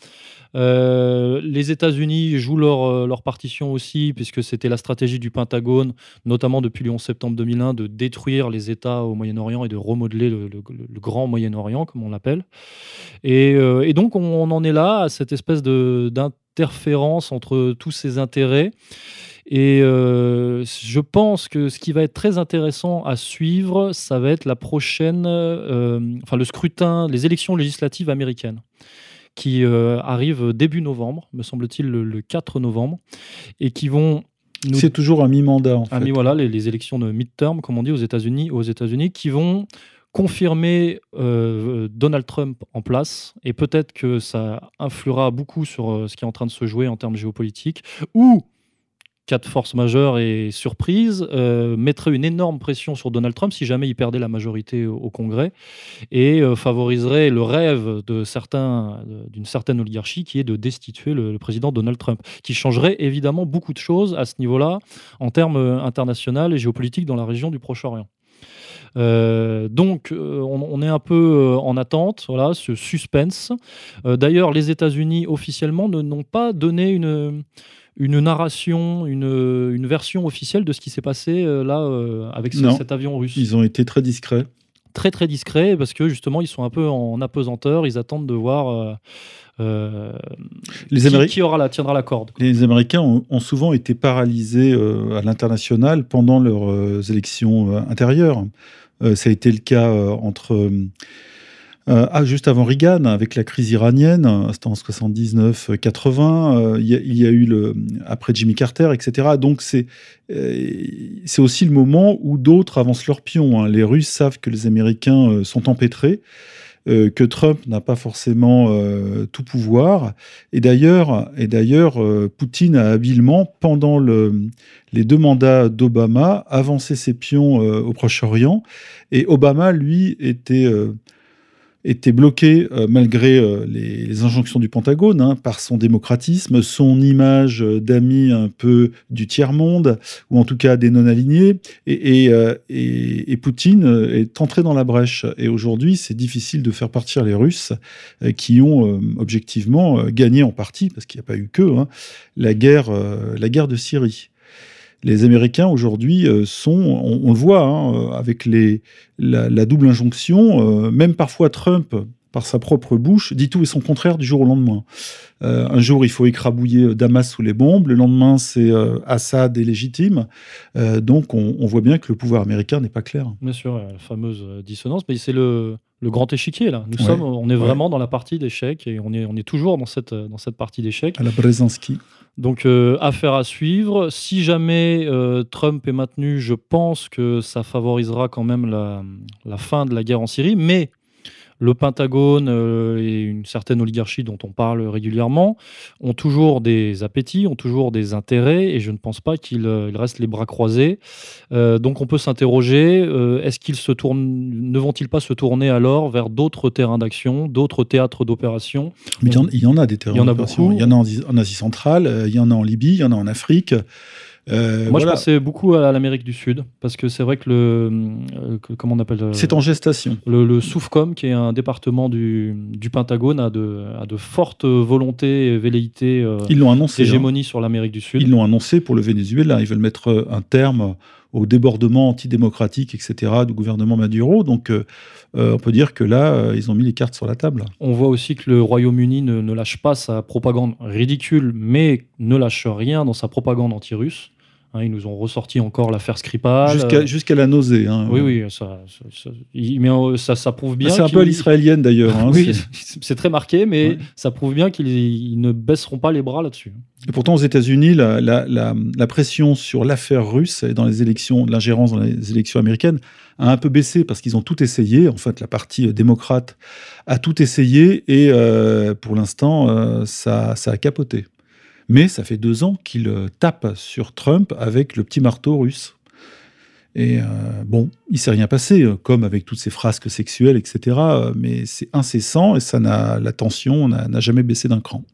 Euh, les États-Unis jouent leur, euh, leur partition aussi, puisque c'était la stratégie du Pentagone, notamment depuis le 11 septembre 2001, de détruire les États au Moyen-Orient et de remodeler le, le- le grand Moyen-Orient, comme on l'appelle. Et, euh, et donc, on, on en est là, à cette espèce d'interférence entre tous ces intérêts. Et euh, je pense que ce qui va être très intéressant à suivre, ça va être la prochaine, euh, enfin le scrutin, les élections législatives américaines, qui euh, arrivent début novembre, me semble-t-il le, le 4 novembre, et qui vont nous C'est toujours un mi-mandat, en fait. mais voilà, les, les élections de midterm, comme on dit aux États-Unis, aux États-Unis, qui vont confirmer euh, Donald Trump en place, et peut-être que ça influera beaucoup sur euh, ce qui est en train de se jouer en termes géopolitiques, ou cas de force majeure et surprise, euh, mettrait une énorme pression sur Donald Trump si jamais il perdait la majorité au, Congrès et euh, favoriserait le rêve d'une certaine oligarchie qui est de destituer le, président Donald Trump, qui changerait évidemment beaucoup de choses à ce niveau-là en termes euh, internationaux et géopolitiques dans la région du Proche-Orient. Euh, donc, on, est un peu en attente, voilà, ce suspense. D'ailleurs, les États-Unis officiellement ne n'ont pas donné une, une narration, une, une version officielle de ce qui s'est passé euh, là euh, avec ce- Non. cet avion russe. Ils ont été très discrets. Très très discret parce que justement ils sont un peu en apesanteur, ils attendent de voir euh, euh, Les, qui, aura la, tiendra la corde. quoi. les Américains ont, ont souvent été paralysés à l'international pendant leurs élections intérieures. Ça a été le cas entre. Euh, ah, juste avant Reagan, avec la crise iranienne, c'était en 79-80, euh, il y, a- eu le, après Jimmy Carter, etc. Donc c'est euh, c'est aussi le moment où d'autres avancent leur pion. hein. Les Russes savent que les Américains sont empêtrés, que Trump n'a pas forcément tout pouvoir. Et d'ailleurs, Poutine a habilement, pendant le, les deux mandats d'Obama, avancé ses pions au Proche-Orient. Et Obama, lui, était était bloqué euh, malgré euh, les, injonctions du Pentagone hein, par son démocratisme, son image euh, d'ami un peu du tiers-monde, ou en tout cas des non-alignés. Et, et, Poutine est entré dans la brèche. Et aujourd'hui, c'est difficile de faire partir les Russes qui ont objectivement gagné en partie, parce qu'il n'y a pas eu que, hein, la, guerre, la guerre de Syrie. Les Américains aujourd'hui euh, sont, on, on le voit, hein, euh, avec les, la, la double injonction, euh, même parfois Trump, par sa propre bouche, dit tout et son contraire du jour au lendemain. Euh, un jour, il faut écrabouiller Damas sous les bombes, le lendemain, c'est euh, Assad est légitime. Euh, donc, on, on voit bien que le pouvoir américain n'est pas clair. Bien sûr, la fameuse dissonance, mais c'est le, le grand échiquier là. Nous Ouais. sommes, on est Ouais. vraiment dans la partie d'échecs et on est, on est toujours dans cette, dans cette partie d'échecs. À la Brzezinski. Donc, euh, affaire à suivre. Si jamais euh, Trump est maintenu, je pense que ça favorisera quand même la, la fin de la guerre en Syrie. Mais le Pentagone euh, et une certaine oligarchie dont on parle régulièrement ont toujours des appétits, ont toujours des intérêts, et je ne pense pas qu'ils euh, restent les bras croisés. Euh, donc, on peut s'interroger est-ce qu'ils se tournent, ne vont-ils pas se tourner alors vers d'autres terrains d'action, d'autres théâtres d'opération? Mais il y en- il y, en a des terrains d'opération. Il y en a en, Asie- en Asie centrale, il y en a en Libye, il y en a en Afrique. Euh, Moi, voilà. je pensais beaucoup à l'Amérique du Sud, parce que c'est vrai que le. euh, que- comment on appelle euh, C'est en gestation. le, le Soufcom, qui est un département du, du Pentagone, a de, a de fortes volontés et velléités euh, Ils l'ont annoncé. hein. d'hégémonie sur l'Amérique du Sud. Ils l'ont annoncé pour le Venezuela. Ils veulent mettre un terme au débordement antidémocratique, etc., du gouvernement Maduro. Donc, euh, on peut dire que là, euh, ils ont mis les cartes sur la table. On voit aussi que le Royaume-Uni ne, ne lâche pas sa propagande ridicule, mais ne lâche rien dans sa propagande anti-russe. Hein, ils nous ont ressorti encore l'affaire Skripal. Jusqu'à euh, la nausée. hein. Oui, oui, ça, ça, ça- il- mais euh, ça, ça prouve bien. Ah, C'est un peu à l'israélienne d'ailleurs. hein. oui, C'est- très marqué, mais Ouais. ça prouve bien qu'ils ils ne baisseront pas les bras là-dessus. Et pourtant, aux États-Unis, la, la- la- la pression sur l'affaire russe et dans les élections, l'ingérence dans les élections américaines a un peu baissé parce qu'ils ont tout essayé. En fait, la partie euh, démocrate a tout essayé et euh, pour l'instant, ça, ça a capoté. Mais ça fait deux ans qu'ils euh, tapent sur Trump avec le petit marteau russe. Et euh, bon, il s'est rien passé, euh, comme avec toutes ces frasques sexuelles, etc. euh, Mais c'est incessant et ça n'a, la tension n'a jamais baissé d'un cran.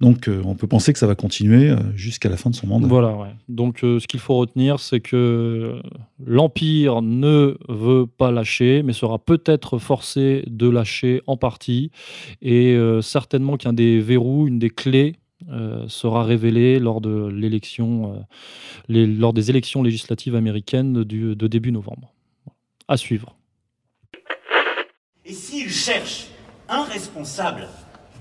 Donc on peut penser que ça va continuer jusqu'à la fin de son mandat. Voilà, ouais. Donc ce qu'il faut retenir, c'est que l'Empire ne veut pas lâcher, mais sera peut-être forcé de lâcher en partie. Et certainement qu'un des verrous, une des clés sera révélé lors, de l'élection, lors des élections législatives américaines de début novembre. À suivre. Et s'ils cherchent un responsable,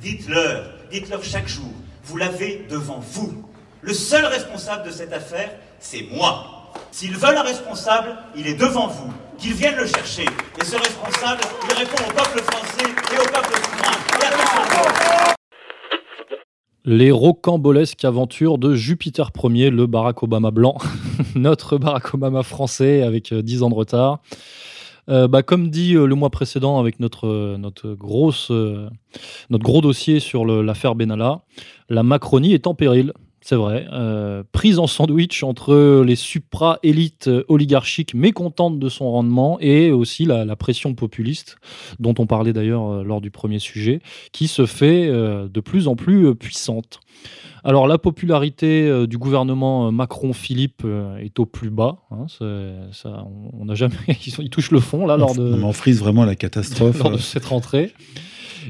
dites-leur, dites-leur chaque jour, vous l'avez devant vous. Le seul responsable de cette affaire, c'est moi. S'ils veulent un responsable, il est devant vous. Qu'ils viennent le chercher. Et ce responsable, il répond au peuple français et au peuple souverain. Les rocambolesques aventures de Jupiter Ier, le Barack Obama blanc, notre Barack Obama français avec 10 euh, ans de retard. Euh, bah, comme dit euh, le mois précédent avec notre, notre gros dossier sur l'affaire Benalla, la Macronie est en péril. C'est vrai. prise en sandwich entre les supra-élites oligarchiques mécontentes de son rendement et aussi la, la pression populiste, dont on parlait d'ailleurs lors du premier sujet, qui se fait de plus en plus puissante. Alors la popularité euh, du gouvernement euh, Macron-Philippe euh, est au plus bas. Hein, ça, on n'a jamais, ils, touchent le fond là lors de. On en frise vraiment la catastrophe lors de cette rentrée.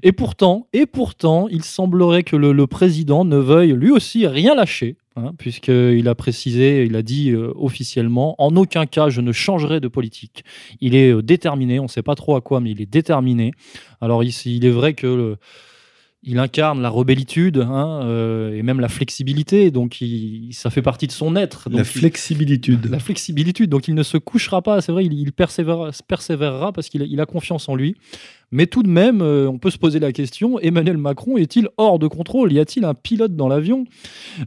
Et pourtant, il semblerait que le, président ne veuille lui aussi rien lâcher, hein, puisqu'il a précisé, il a dit officiellement, en aucun cas je ne changerai de politique. Il est déterminé, on ne sait pas trop à quoi, mais il est déterminé. Alors ici, il est vrai que il incarne la rebellitude hein, euh, et même la flexibilité, donc ça fait partie de son être. la flexibilité. la flexibilité, donc il ne se couchera pas, c'est vrai, il, persévérera, parce qu'il a confiance en lui. Mais tout de même, euh, on peut se poser la question, Emmanuel Macron est-il hors de contrôle? Y a-t-il un pilote dans l'avion?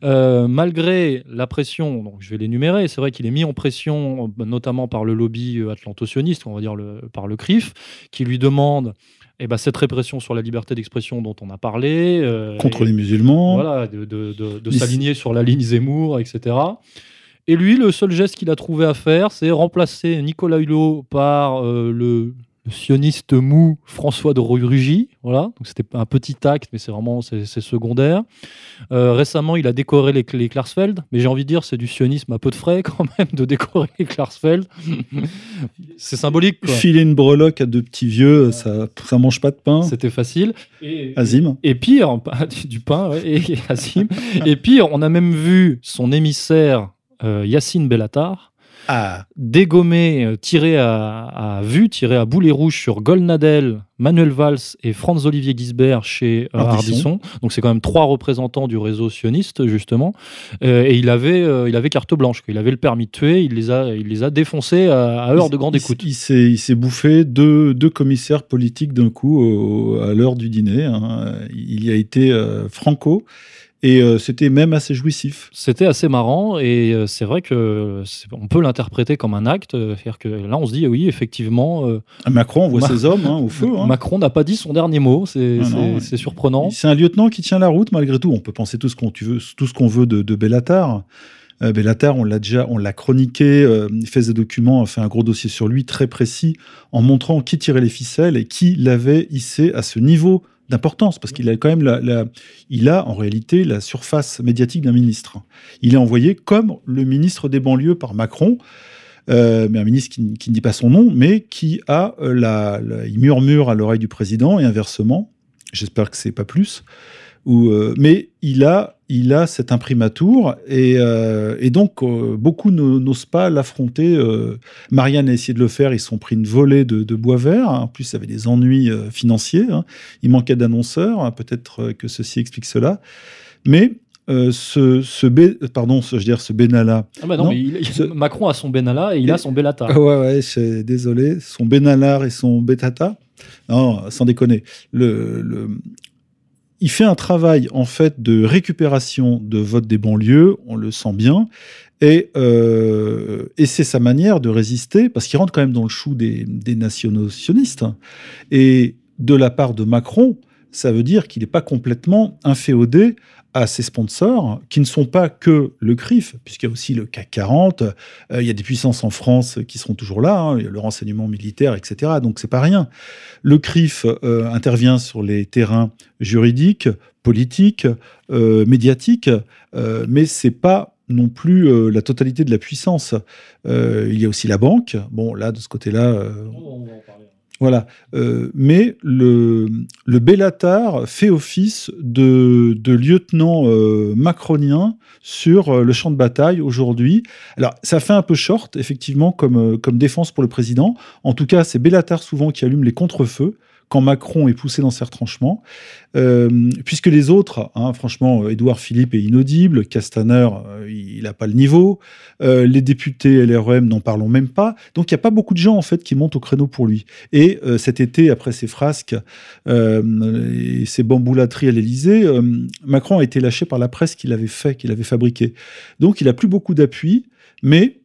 Euh, Malgré la pression, donc je vais l'énumérer, c'est vrai qu'il est mis en pression notamment par le lobby atlantocioniste, on va dire par le CRIF, qui lui demande eh ben, cette répression sur la liberté d'expression dont on a parlé. Euh, Contre les musulmans. Voilà, de, s'aligner sur la ligne Zemmour, etc. Et lui, le seul geste qu'il a trouvé à faire, c'est remplacer Nicolas Hulot par euh, le sioniste mou François de Rugy. Voilà, donc c'était un petit acte, mais c'est vraiment c'est, secondaire. Euh, récemment, il a décoré les, les Klarsfeld, mais j'ai envie de dire c'est du sionisme à peu de frais quand même de décorer les Klarsfeld. c'est symbolique. Quoi. Filer une breloque à deux petits vieux, ça ça mange pas de pain. C'était facile. Et, Azim. Et, pire, du pain, et, Azim. et pire, on a même vu son émissaire euh, Yacine Bellatar ah. Dégommé, euh, tiré à, vue, tiré à boulet rouge sur Golnadel, Manuel Valls et Franz-Olivier Gisbert chez euh, Ardisson. Donc c'est quand même trois représentants du réseau sioniste, justement. Euh, et il avait, il avait carte blanche, il avait le permis de tuer, il les a, il les a défoncés à, heure de grande écoute. Il, il s'est bouffé deux, deux, commissaires politiques d'un coup à l'heure du dîner. Hein. Il y a été Franco et euh, c'était même assez jouissif. C'était assez marrant et euh, c'est vrai que on peut l'interpréter comme un acte. Euh, cest que là, on se dit oui, effectivement. Macron voit ses hommes hein, au feu. Hein. Macron n'a pas dit son dernier mot. C'est ah surprenant. C'est un lieutenant qui tient la route malgré tout. On peut penser tout ce qu'on veut, tout ce qu'on veut de, de Bellatar. Bellatar, on l'a déjà, on l'a chroniqué, il fait des documents, a fait un gros dossier sur lui très précis, en montrant qui tirait les ficelles et qui l'avait hissé à ce niveau d'importance parce qu'il a quand même la, il a en réalité la surface médiatique d'un ministre. Il est envoyé comme le ministre des banlieues par Macron, euh, mais un ministre qui, ne dit pas son nom, mais qui a euh, la, il murmure à l'oreille du président et inversement. J'espère que c'est pas plus. Euh, mais il a, il a cet imprimatur et, euh, donc euh, beaucoup n'osent pas l'affronter. Marianne a essayé de le faire, ils sont pris une volée de, bois vert. En plus, ça avait des ennuis financiers. Hein. Il manquait d'annonceurs. Hein. Peut-être que ceci explique cela. Mais ce, ce pardon, ce, je veux dire ce Benalla. Ah bah non, Macron a son Benalla et il a son Bellata. Ouais, ouais, désolé, son Benalar et son Betata. Non, sans déconner. Le, le, il fait un travail en fait de récupération de vote des banlieues, on le sent bien, et, euh, et c'est sa manière de résister, parce qu'il rentre quand même dans le chou des, des nationaux sionistes. Et de la part de Macron, ça veut dire qu'il n'est pas complètement inféodé à ses sponsors, qui ne sont pas que le CRIF, puisqu'il y a aussi le CAC 40, euh, il y a des puissances en France qui seront toujours là, hein, le renseignement militaire, etc. Donc c'est pas rien. Le CRIF euh, intervient sur les terrains juridiques, politiques, euh, médiatiques, mais c'est pas non plus la totalité de la puissance. il y a aussi la banque. Bon, là, de ce côté-là, voilà. Euh, mais le, le Bellatar fait office de, lieutenant euh, macronien sur euh, le champ de bataille aujourd'hui. Alors, ça fait un peu short, effectivement, comme, comme défense pour le président. En tout cas, c'est Bellatar souvent qui allume les contre-feux quand Macron est poussé dans ses retranchements, euh, puisque les autres, hein, franchement, Édouard Philippe est inaudible, Castaner, euh, il n'a pas le niveau, euh, les députés LREM n'en parlons même pas, donc il n'y a pas beaucoup de gens en fait qui montent au créneau pour lui. Et cet été, après ses frasques et ses bamboulateries à l'Élysée, Macron a été lâché par la presse qu'il avait fait, qu'il avait fabriqué. Donc il a plus beaucoup d'appui, mais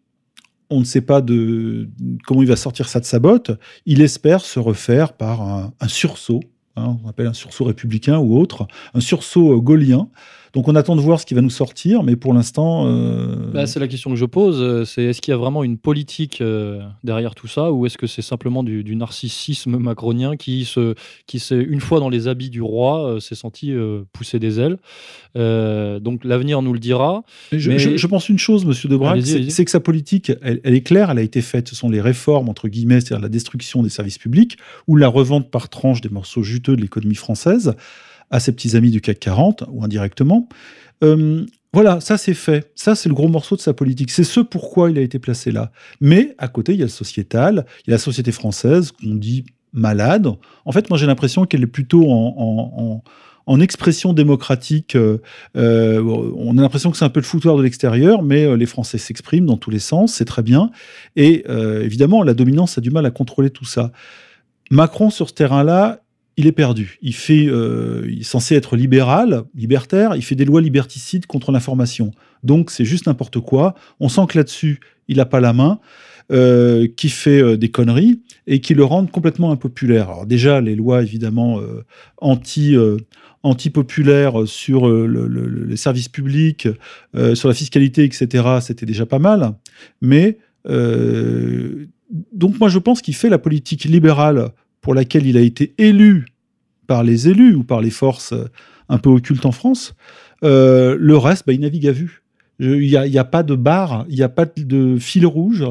on ne sait pas de comment il va sortir ça de sa botte. Il espère se refaire par un, sursaut, hein, on appelle un sursaut républicain ou autre, un sursaut gaulien, donc on attend de voir ce qui va nous sortir, mais pour l'instant. Euh, bah, c'est la question que je pose. Euh, c'est est-ce qu'il y a vraiment une politique euh, derrière tout ça, ou est-ce que c'est simplement du, narcissisme macronien qui se, qui s'est une fois dans les habits du roi, s'est senti pousser des ailes? donc l'avenir nous le dira. Je, pense une chose, Monsieur Debrac, c'est que sa politique, elle, elle, est claire, elle a été faite. Ce sont les réformes entre guillemets, c'est-à-dire la destruction des services publics ou la revente par tranche des morceaux juteux de l'économie française à ses petits amis du CAC 40, ou indirectement. Euh, voilà, ça c'est fait. Ça c'est le gros morceau de sa politique. C'est ce pourquoi il a été placé là. Mais à côté, il y a le sociétal, il y a la société française qu'on dit malade. En fait, moi j'ai l'impression qu'elle est plutôt en, expression démocratique. Euh, euh, on a l'impression que c'est un peu le foutoir de l'extérieur, mais les Français s'expriment dans tous les sens, c'est très bien. Et évidemment, la dominance a du mal à contrôler tout ça. Macron, sur ce terrain-là, il est perdu. Il, fait, euh, il est censé être libéral, libertaire, il fait des lois liberticides contre l'information. Donc c'est juste n'importe quoi. On sent que là-dessus, il n'a pas la main, euh, qui fait euh, des conneries et qui le rendent complètement impopulaire. Alors déjà, les lois évidemment anti anti-populaires sur les services publics, sur la fiscalité, etc., c'était déjà pas mal. Mais donc moi je pense qu'il fait la politique libérale pour laquelle il a été élu par les élus ou par les forces euh, un peu occultes en France. Euh, le reste, bah, il navigue à vue. Il n'y a, pas de barre, il n'y a pas de fil rouge,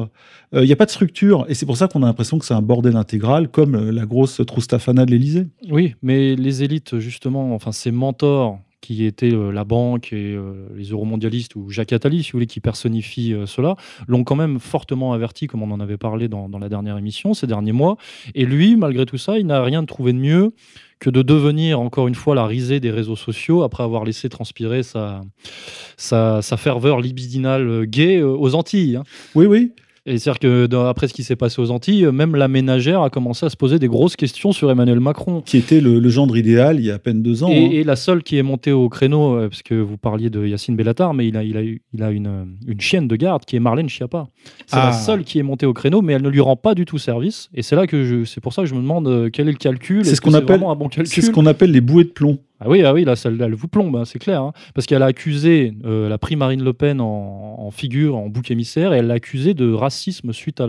euh, il n'y a pas de structure. Et c'est pour ça qu'on a l'impression que c'est un bordel intégral, comme la grosse Troustafana de l'Élysée. Oui, mais les élites, justement, enfin, ces mentors qui étaient euh, la banque et euh, les euromondialistes, ou Jacques Attali, si vous voulez, qui personnifie euh, cela, l'ont quand même fortement averti, comme on en avait parlé dans, la dernière émission, ces derniers mois. Et lui, malgré tout ça, il n'a rien trouvé de mieux que de devenir encore une fois la risée des réseaux sociaux après avoir laissé transpirer sa, sa, ferveur libidinale gay aux Antilles. Hein. Oui, oui. Et c'est-à-dire que après ce qui s'est passé aux Antilles, même la ménagère a commencé à se poser des grosses questions sur Emmanuel Macron. Qui était le, gendre idéal il y a à peine deux ans. Et, hein. la seule qui est montée au créneau, euh, parce que vous parliez de Yacine Bellatar, mais il a, il a, il a une, une chienne de garde qui est Marlène Schiappa. C'est la ah. seule qui est montée au créneau, mais elle ne lui rend pas du tout service. Et c'est là que c'est pour ça que je me demande euh, quel est le calcul? C'est ce qu'on appelle, un bon c'est ce qu'on appelle les bouées de plomb. Ah oui, ah oui, là, elle, vous plombe, hein, c'est clair. Hein. parce qu'elle a accusé euh, la prix Marine Le Pen en, figure, en bouc émissaire, et elle l'a accusé de racisme suite à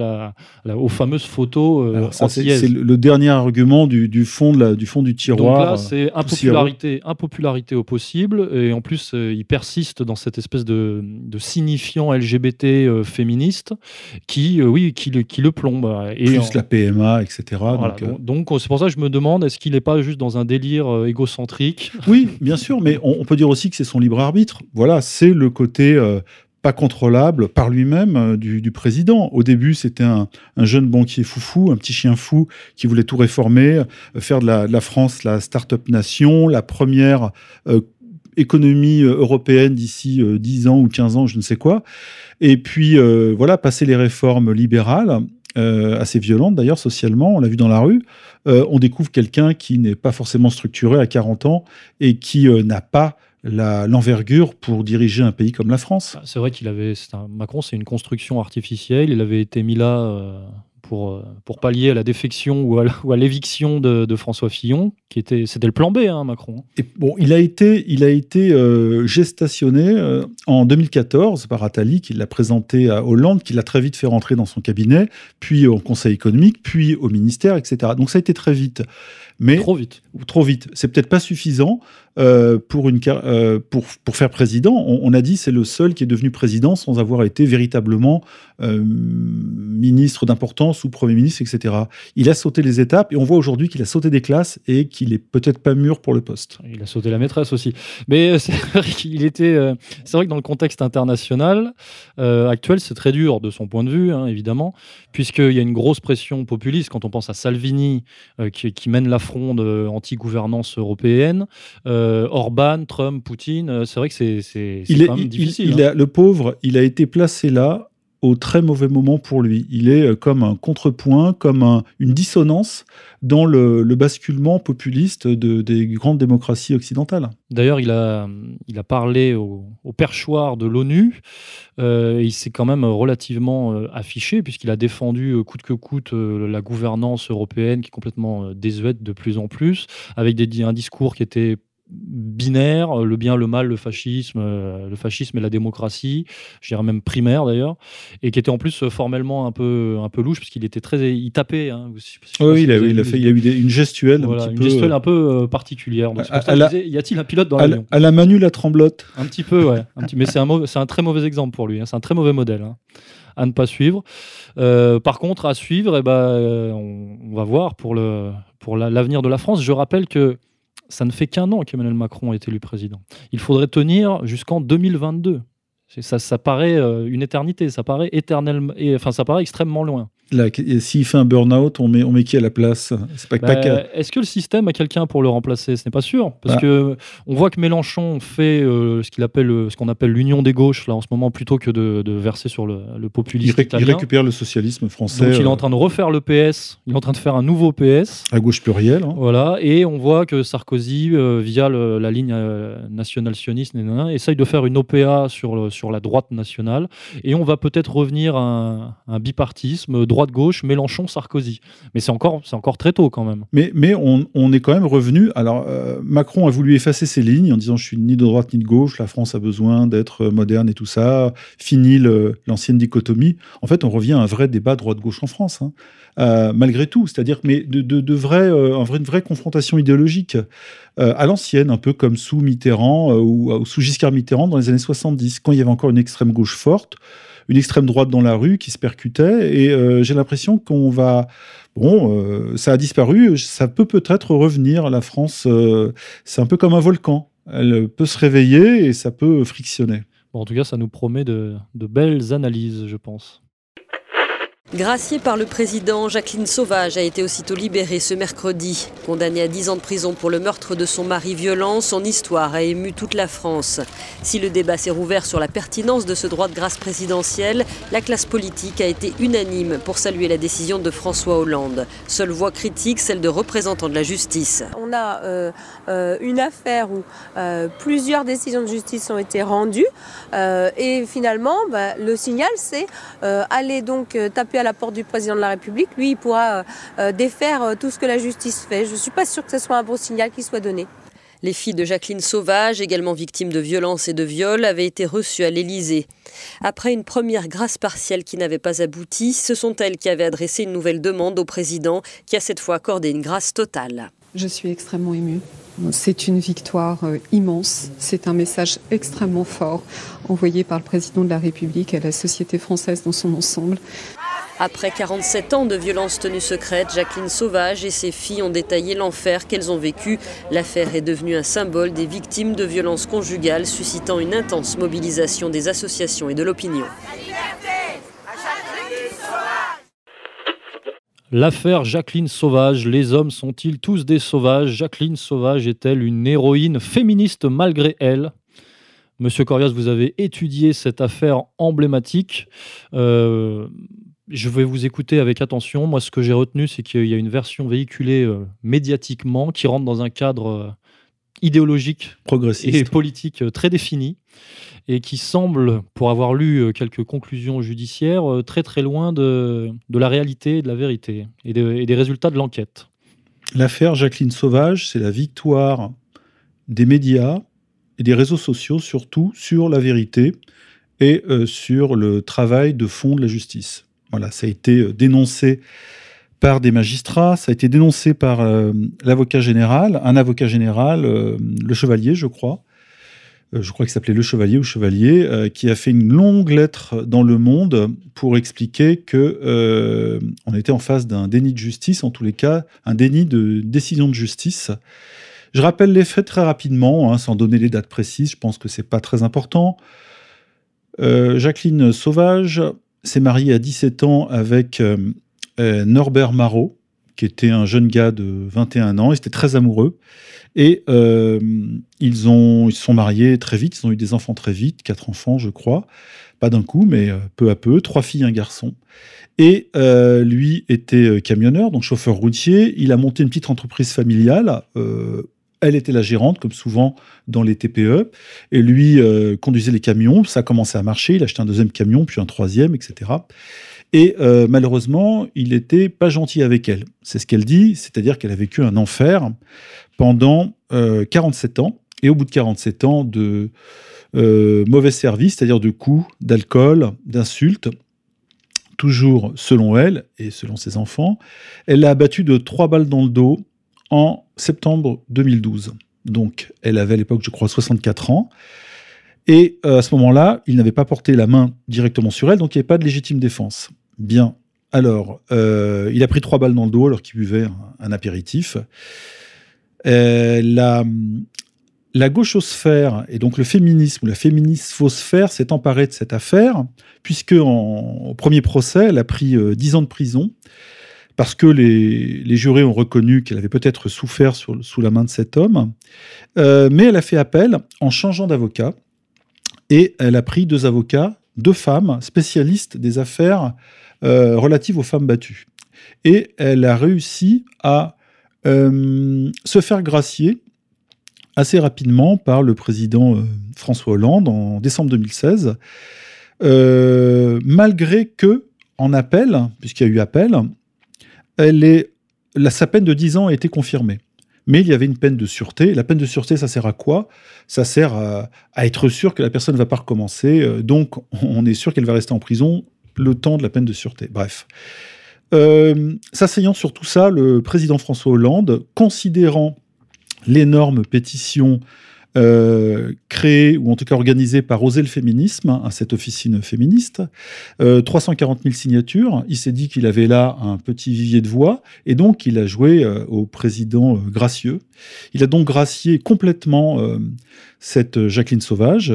la, aux fameuses photos euh, C'est le dernier argument du, fond de la, du fond du tiroir. Donc là, c'est impopularité, impopularité au possible, et en plus, euh, il persiste dans cette espèce de, de signifiant LGBT féministe qui, oui, qui le, qui le plombe. Et plus la PMA, etc. donc, c'est pour ça que je me demande, est-ce qu'il n'est pas juste dans un délire égocentrique oui, bien sûr, mais on, peut dire aussi que c'est son libre arbitre. Voilà, c'est le côté euh, pas contrôlable par lui-même euh, du, président. Au début, c'était un, jeune banquier foufou, un petit chien fou qui voulait tout réformer, euh, faire de la, France la start-up nation, la première économie européenne d'ici 10 ans ou 15 ans, je ne sais quoi. Et puis, voilà, passer les réformes libérales, assez violentes d'ailleurs socialement, on l'a vu dans la rue, euh, on découvre quelqu'un qui n'est pas forcément structuré à 40 ans et qui euh, n'a pas l'envergure pour diriger un pays comme la France. Ah, c'est vrai qu'il avait. Macron, c'est une construction artificielle. Il avait été mis là. Euh, pour, pour pallier à la défection ou à, l'éviction de, François Fillon, qui était, c'était le plan B, hein, Macron. Et bon, il a été, il a été euh, gestationné euh, en 2014 par Attali, qui l'a présenté à Hollande, qui l'a très vite fait rentrer dans son cabinet, puis au Conseil économique, puis au ministère, etc. Donc ça a été très vite. Mais, trop vite. Trop vite. C'est peut-être pas suffisant euh, euh, pour, faire président. On, a dit c'est le seul qui est devenu président sans avoir été véritablement euh, ministre d'importance ou Premier ministre, etc. Il a sauté les étapes et on voit aujourd'hui qu'il a sauté des classes et qu'il est peut-être pas mûr pour le poste. Il a sauté la maîtresse aussi. Mais c'est vrai était. c'est vrai que dans le contexte international actuel, c'est très dur de son point de vue, hein, évidemment, puisqu'il y a une grosse pression populiste quand on pense à Salvini qui, mène la fronde anti-gouvernance européenne. Orban, Trump, Poutine, euh, c'est vrai que c'est quand même difficile. Il, hein. le pauvre, il a été placé là au très mauvais moment pour lui. Il est euh, comme un contrepoint, comme une dissonance dans le, basculement populiste de, des grandes démocraties occidentales. D'ailleurs, il a, il a parlé au, perchoir de l'ONU. il s'est quand même relativement affiché, puisqu'il a défendu coûte que coûte la gouvernance européenne, qui est complètement désuète de plus en plus, avec des, un discours qui était binaire, le bien, le mal, le fascisme, euh, le fascisme et la démocratie, je dirais même primaire d'ailleurs, et qui était en plus euh, formellement un peu, un peu louche, parce qu'il était très, il tapait. Hein, oui, il, a, il, a fait, il a eu une gestuelle, un petit une peu, gestuelle un peu euh, particulière. y a-t-il un pilote dans l'avion? À la Manu la tremblote. Un petit peu, ouais. Un petit, mais c'est un, c'est un très mauvais exemple pour lui. Hein, c'est un très mauvais modèle. Hein, à ne pas suivre. par contre, à suivre, et eh ben, on, va voir pour le pour l'avenir de la France. Je rappelle que ça ne fait qu'un an qu'Emmanuel Macron été élu président. Il faudrait tenir jusqu'en 2022. Ça, ça paraît euh, une éternité, ça paraît éternellement, enfin ça paraît extrêmement loin. S'il fait un burn-out, on met, on met qui à la place bah, Est-ce que le système a quelqu'un pour le remplacer? Ce n'est pas sûr. Parce bah. que on voit que Mélenchon fait euh, ce qu'il appelle, euh, ce qu'on appelle l'union des gauches, là, en ce moment, plutôt que de, verser sur le, le populisme il, italien. il récupère le socialisme français. Donc il est en train de refaire le PS, il est en train de faire un nouveau PS. À gauche plurielle. Hein. Voilà, et on voit que Sarkozy, euh, via la ligne nationale sioniste, essaye de faire une OPA sur, sur la droite nationale. Et on va peut-être revenir à un, un bipartisme droite-gauche, Mélenchon, Sarkozy. Mais c'est encore, encore très tôt quand même. Mais, mais on, est quand même revenu. Alors, euh, Macron a voulu effacer ses lignes en disant Je suis ni de droite ni de gauche, la France a besoin d'être moderne et tout ça. Fini l'ancienne dichotomie. En fait, on revient à un vrai débat droite-gauche en France, hein. euh, malgré tout. C'est-à-dire, mais de, de, de vrai, euh, une vraie confrontation idéologique à l'ancienne, un peu comme sous Mitterrand ou sous Giscard Mitterrand dans les années 70, quand il y avait encore une extrême gauche forte une extrême droite dans la rue qui se percutait. Et euh, j'ai l'impression qu'on va. Bon, euh, ça a disparu, ça peut peut-être revenir. La France, euh, c'est un peu comme un volcan. Elle peut se réveiller et ça peut frictionner. Bon, en tout cas, ça nous promet de belles analyses, je pense. Graciée par le président, Jacqueline Sauvage a été aussitôt libérée ce mercredi. Condamnée à 10 ans de prison pour le meurtre de son mari violent, son histoire a ému toute la France. Si le débat s'est rouvert sur la pertinence de ce droit de grâce présidentiel, la classe politique a été unanime pour saluer la décision de François Hollande. Seule voix critique, celle de représentants de la justice. On a euh, euh, une affaire où euh, plusieurs décisions de justice ont été rendues et finalement, bah, le signal, c'est aller donc taper à la porte du président de la République, lui, il pourra euh, euh, défaire euh, tout ce que la justice fait. Je ne suis pas sûre que ce soit un bon signal qui soit donné. Les filles de Jacqueline Sauvage, également victimes de violences et de viols, avaient été reçues à l'Élysée. Après une première grâce partielle qui n'avait pas abouti, ce sont elles qui avaient adressé une nouvelle demande au président, qui a cette fois accordé une grâce totale. Je suis extrêmement émue. C'est une victoire immense. C'est un message extrêmement fort envoyé par le président de la République à la société française dans son ensemble. Après 47 ans de violences tenues secrètes, Jacqueline Sauvage et ses filles ont détaillé l'enfer qu'elles ont vécu. L'affaire est devenue un symbole des victimes de violences conjugales, suscitant une intense mobilisation des associations et de l'opinion. L'affaire Jacqueline Sauvage, les hommes sont-ils tous des sauvages? Jacqueline Sauvage est-elle une héroïne féministe malgré elle? Monsieur Corias, vous avez étudié cette affaire emblématique. Euh, je vais vous écouter avec attention. Moi, ce que j'ai retenu, c'est qu'il y a une version véhiculée euh, médiatiquement qui rentre dans un cadre euh, idéologique progressiste et politique euh, très défini. et qui semble, pour avoir lu euh, quelques conclusions judiciaires, euh, très très loin de, de la réalité, de la vérité et, des résultats de l'enquête. L'affaire Jacqueline Sauvage, c'est la victoire des médias et des réseaux sociaux, surtout sur la vérité et euh, sur le travail de fond de la justice. Voilà, ça a été dénoncé par des magistrats, ça a été dénoncé par l'avocat général, un avocat général, le chevalier, je crois, euh, je crois qu'il s'appelait Le Chevalier ou Chevalier, euh, qui a fait une longue lettre dans Le Monde pour expliquer que euh, on était en face d'un déni de justice, en tous les cas, un déni de décision de justice. Je rappelle les faits très rapidement, hein, sans donner les dates précises. Je pense que c'est pas très important. Jacqueline Sauvage s'est mariée à 17 ans avec Norbert Marot, qui était un jeune gars de 21 ans. Ils étaient très amoureux. Et euh, ils, ont, ils se sont mariés très vite, ils ont eu des enfants très vite, quatre enfants, je crois. Pas d'un coup, mais euh, peu à peu, trois filles, un garçon. Et euh, lui était camionneur, donc chauffeur routier. Il a monté une petite entreprise familiale. elle était la gérante, comme souvent dans les TPE. Et lui conduisait les camions. Ça a commencé à marcher. Il a acheté un deuxième camion, puis un troisième, etc. Et malheureusement, il n'était pas gentil avec elle. C'est ce qu'elle dit, c'est-à-dire qu'elle a vécu un enfer pendant 47 euh, ans. Et au bout de 47 ans de euh, mauvais service, c'est-à-dire de coups, d'alcool, d'insultes, toujours selon elle et selon ses enfants, elle l'a abattu de trois balles dans le dos en septembre 2012. Donc, elle avait à l'époque, je crois, 64 ans. Et euh, à ce moment-là, il n'avait pas porté la main directement sur elle, donc il n'y avait pas de légitime défense. Bien. Alors, il a pris trois balles dans le dos alors qu'il buvait un apéritif. Euh, la, la gauchosphère et donc le féminisme ou la féminisphosphère s'est emparée de cette affaire, puisque au premier procès, elle a pris euh, dix ans de prison parce que les, jurés ont reconnu qu'elle avait peut-être souffert sous la main de cet homme. Euh, mais elle a fait appel en changeant d'avocat et elle a pris deux avocats, deux femmes spécialistes des affaires relatives aux femmes battues. Et elle a réussi à euh, se faire gracier assez rapidement par le président euh, François Hollande en décembre 2016, euh, malgré que, en appel, puisqu'il y a eu appel, elle est, sa peine de 10 ans a été confirmée. Mais il y avait une peine de sûreté. La peine de sûreté, ça sert à quoi? Ça sert à, être sûr que la personne ne va pas recommencer. Donc, on est sûr qu'elle va rester en prison le temps de la peine de sûreté. Bref. Euh, s'asseyant sur tout ça, le président François Hollande, considérant l'énorme pétition euh, créée, ou en tout cas organisée par Oser le féminisme, hein, cette officine féministe, 340 euh, 000 signatures, il s'est dit qu'il avait là un petit vivier de voix, et donc il a joué au président gracieux. Il a donc gracié complètement cette Jacqueline Sauvage,